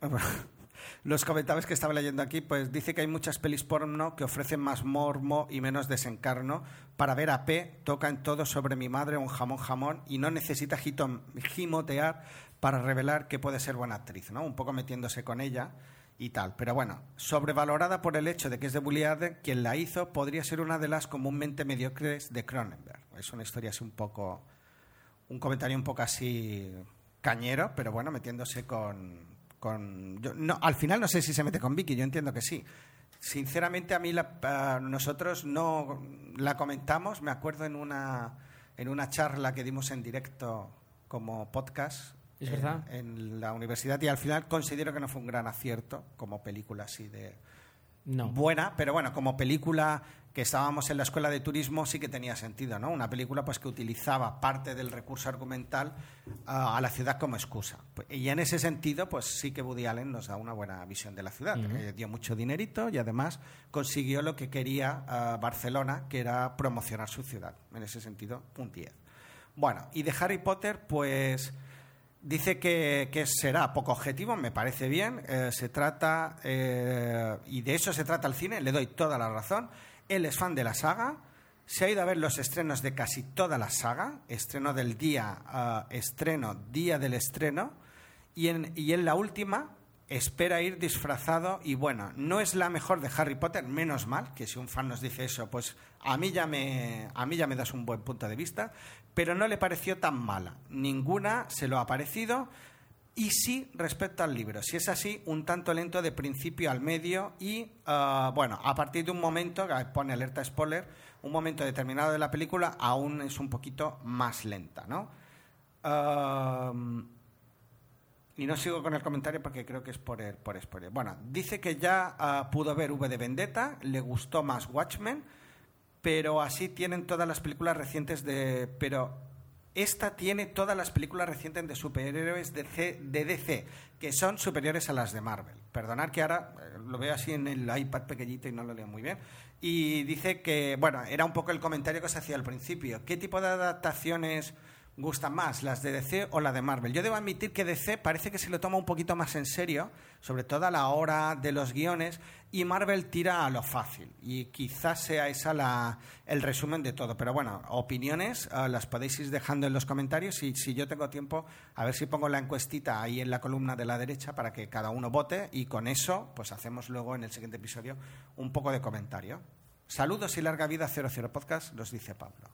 [laughs] los comentarios que estaba leyendo aquí, pues dice que hay muchas pelis porno que ofrecen más mormo y menos desencarno. Para ver a P, toca en todo sobre mi madre un jamón jamón y no necesita gimotear para revelar que puede ser buena actriz, ¿no? Un poco metiéndose con ella y tal. Pero bueno, sobrevalorada por el hecho de que es de Bulliard, quien la hizo podría ser una de las comúnmente mediocres de Cronenberg. Es una historia así un poco, un comentario un poco así cañero, pero bueno, metiéndose con, no, al final no sé si se mete con Vicky, yo entiendo que sí. Sinceramente a mí la, nosotros no la comentamos, me acuerdo en una, en una charla que dimos en directo como podcast ¿Es verdad? En, la universidad y al final considero que no fue un gran acierto como película así de no. buena, pero bueno, como película que estábamos en la escuela de turismo sí que tenía sentido, ¿no? Una película pues que utilizaba parte del recurso argumental uh, a la ciudad como excusa. Y en ese sentido, pues sí que Woody Allen nos da una buena visión de la ciudad. Uh -huh. eh, dio mucho dinerito y además consiguió lo que quería uh, Barcelona, que era promocionar su ciudad. En ese sentido, un 10. Bueno, y de Harry Potter, pues dice que, será poco objetivo, me parece bien. Eh, se trata, eh, y de eso se trata el cine, le doy toda la razón. Él es fan de la saga, se ha ido a ver los estrenos de casi toda la saga, estreno del día, uh, estreno, día del estreno, y en, y en la última espera ir disfrazado y bueno, no es la mejor de Harry Potter, menos mal, que si un fan nos dice eso, pues a mí ya me, a mí ya me das un buen punto de vista, pero no le pareció tan mala. Ninguna se lo ha parecido. Y sí, respecto al libro, si es así, un tanto lento de principio al medio y, uh, bueno, a partir de un momento, pone alerta spoiler, un momento determinado de la película aún es un poquito más lenta, ¿no? Y no sigo con el comentario porque creo que es por, el, por spoiler. Bueno, dice que ya uh, pudo ver V de Vendetta, le gustó más Watchmen, pero así tienen todas las películas recientes de... Pero esta tiene todas las películas recientes de superhéroes de, C, de DC, que son superiores a las de Marvel. Perdonad que ahora eh, lo veo así en el iPad pequeñito y no lo leo muy bien. Y dice que, bueno, era un poco el comentario que se hacía al principio. ¿Qué tipo de adaptaciones gustan más, las de DC o la de Marvel. Yo debo admitir que DC parece que se lo toma un poquito más en serio, sobre todo a la hora de los guiones, y Marvel tira a lo fácil. Y quizás sea esa la, el resumen de todo. Pero bueno, opiniones uh, las podéis ir dejando en los comentarios y si yo tengo tiempo, a ver si pongo la encuestita ahí en la columna de la derecha para que cada uno vote y con eso pues hacemos luego en el siguiente episodio un poco de comentario. Saludos y larga vida 00 Podcast, los dice Pablo.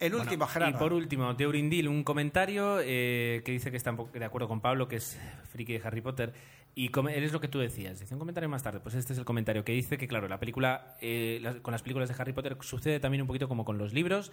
El último, bueno, Gerardo. Y por último, de Urindil, un comentario eh, que dice que está de acuerdo con Pablo, que es friki de Harry Potter. Y es lo que tú decías. Dice un comentario más tarde. Pues este es el comentario que dice que, claro, la película, eh, las, con las películas de Harry Potter sucede también un poquito como con los libros,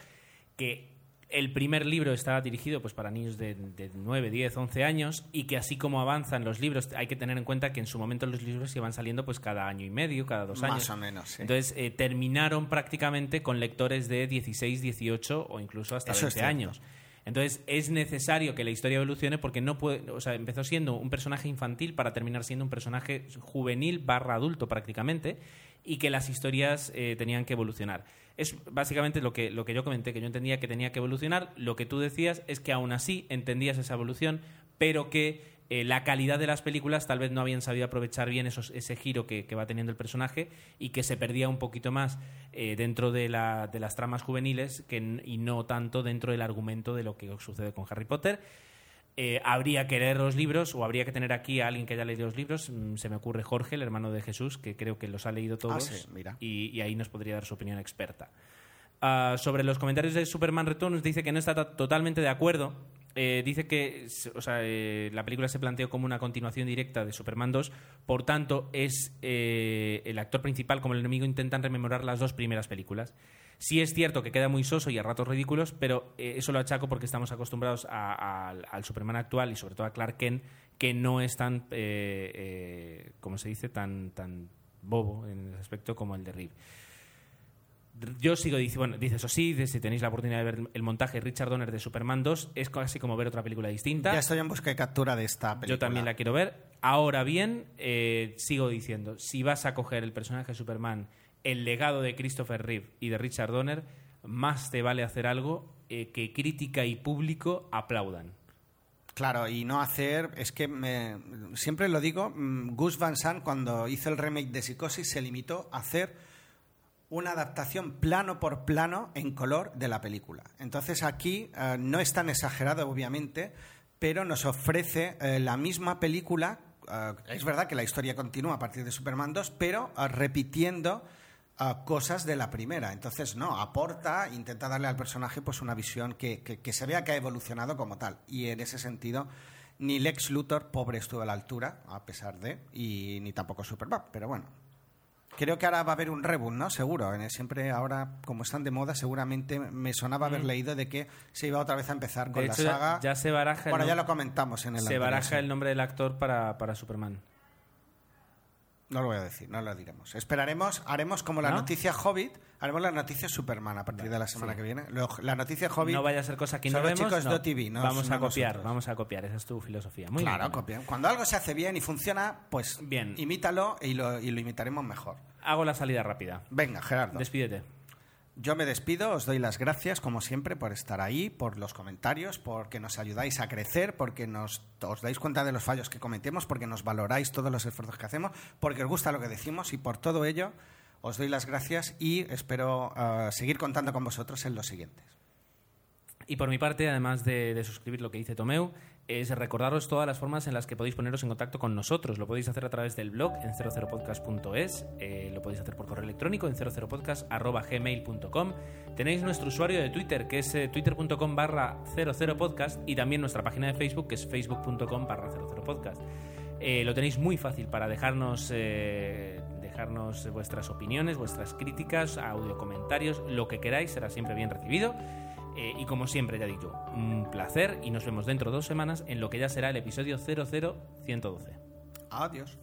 que el primer libro está dirigido pues para niños de, de 9, 10, 11 años y que así como avanzan los libros hay que tener en cuenta que en su momento los libros iban saliendo pues cada año y medio, cada dos Más años. o menos, sí. Entonces eh, terminaron prácticamente con lectores de 16, 18 o incluso hasta Eso 20 es años. Entonces es necesario que la historia evolucione porque no puede, o sea, empezó siendo un personaje infantil para terminar siendo un personaje juvenil barra adulto prácticamente y que las historias eh, tenían que evolucionar. Es básicamente lo que, lo que yo comenté, que yo entendía que tenía que evolucionar. Lo que tú decías es que aún así entendías esa evolución, pero que eh, la calidad de las películas tal vez no habían sabido aprovechar bien esos, ese giro que, va teniendo el personaje y que se perdía un poquito más eh, dentro de, la- de las tramas juveniles y no tanto dentro del argumento de lo que sucede con Harry Potter. Eh, habría que leer los libros o habría que tener aquí a alguien que haya leído los libros. Mm, Se me ocurre Jorge, el hermano de Jesús, que creo que los ha leído todos sí, mira. Y, y ahí nos podría dar su opinión experta. Ah, sobre los comentarios de Superman Returns dice que no está to- totalmente de acuerdo. Eh, dice que o sea, eh, la película se planteó como una continuación directa de Superman 2, por tanto es el actor principal como el enemigo intentan rememorar las dos primeras películas. Sí es cierto que queda muy soso y a ratos ridículos, pero eh, eso lo achaco porque estamos acostumbrados a- a- al- Superman actual y sobre todo a Clark Kent, que no es tan, eh, eh, como se dice, tan, tan bobo en ese aspecto como el de Reeve. Yo sigo diciendo, bueno, dice eso sí, si tenéis la oportunidad de ver el montaje Richard Donner de Superman 2, es casi como ver otra película distinta. Ya estoy en busca de captura de esta película. Yo también la quiero ver. Ahora bien, eh, sigo diciendo, si vas a coger el personaje de Superman, el legado de Christopher Reeve y de Richard Donner, más te vale hacer algo eh, que crítica y público aplaudan. Claro, y no hacer, es que me- siempre lo digo, mm, Gus Van Sant cuando hizo el remake de Psicosis se limitó a hacer una adaptación plano por plano en color de la película. Entonces aquí eh, no es tan exagerado, obviamente, pero nos ofrece eh, la misma película. es verdad que la historia continúa a partir de Superman 2, pero repitiendo cosas de la primera. Entonces, no, aporta, intenta darle al personaje pues una visión que, que- que se vea que ha evolucionado como tal. Y en ese sentido, ni Lex Luthor, pobre, estuvo a la altura, a pesar de, y ni tampoco Superman. Pero bueno, Creo que ahora va a haber un reboot, ¿no? Seguro. En el- Siempre ahora, como están de moda, seguramente me sonaba haber leído de que se iba otra vez a empezar con De la hecho, saga. ya se baraja el Bueno, ya lo comentamos en el Se anterior, baraja sí. el nombre del actor para, para Superman. No lo voy a decir, no lo diremos. Esperaremos, haremos como la ¿No? noticia Hobbit, haremos la noticia Superman a partir de la semana sí. que viene. Lo- la noticia Hobbit. no vaya a ser cosa que no son los vemos. chicos no. de OTV, no vamos a somos copiar, nosotros. vamos a copiar. Esa es tu filosofía. Muy claro, bien. copian. Cuando algo se hace bien y funciona, pues Bien. imítalo y lo, y lo imitaremos mejor. Hago la salida rápida. Venga, Gerardo. Despídete. Yo me despido, os doy las gracias, como siempre, por estar ahí, por los comentarios, porque nos ayudáis a crecer, porque nos, os dais cuenta de los fallos que cometemos, porque nos valoráis todos los esfuerzos que hacemos, porque os gusta lo que decimos y por todo ello os doy las gracias y espero eh, seguir contando con vosotros en los siguientes. Y por mi parte, además de, de suscribir lo que dice Tomeu, es recordaros todas las formas en las que podéis poneros en contacto con nosotros. Lo podéis hacer a través del blog en 00podcast.es, eh, lo podéis hacer por correo electrónico en 00podcast.gmail.com. Tenéis nuestro usuario de Twitter, que es eh, twitter.com barra 00podcast, y también nuestra página de Facebook, que es facebook.com barra 00podcast. Eh, lo tenéis muy fácil para dejarnos, dejarnos vuestras opiniones, vuestras críticas, audio comentarios, lo que queráis, será siempre bien recibido. Eh, y como siempre, ya digo, un placer y nos vemos dentro de dos semanas en lo que ya será el episodio 00112. Adiós.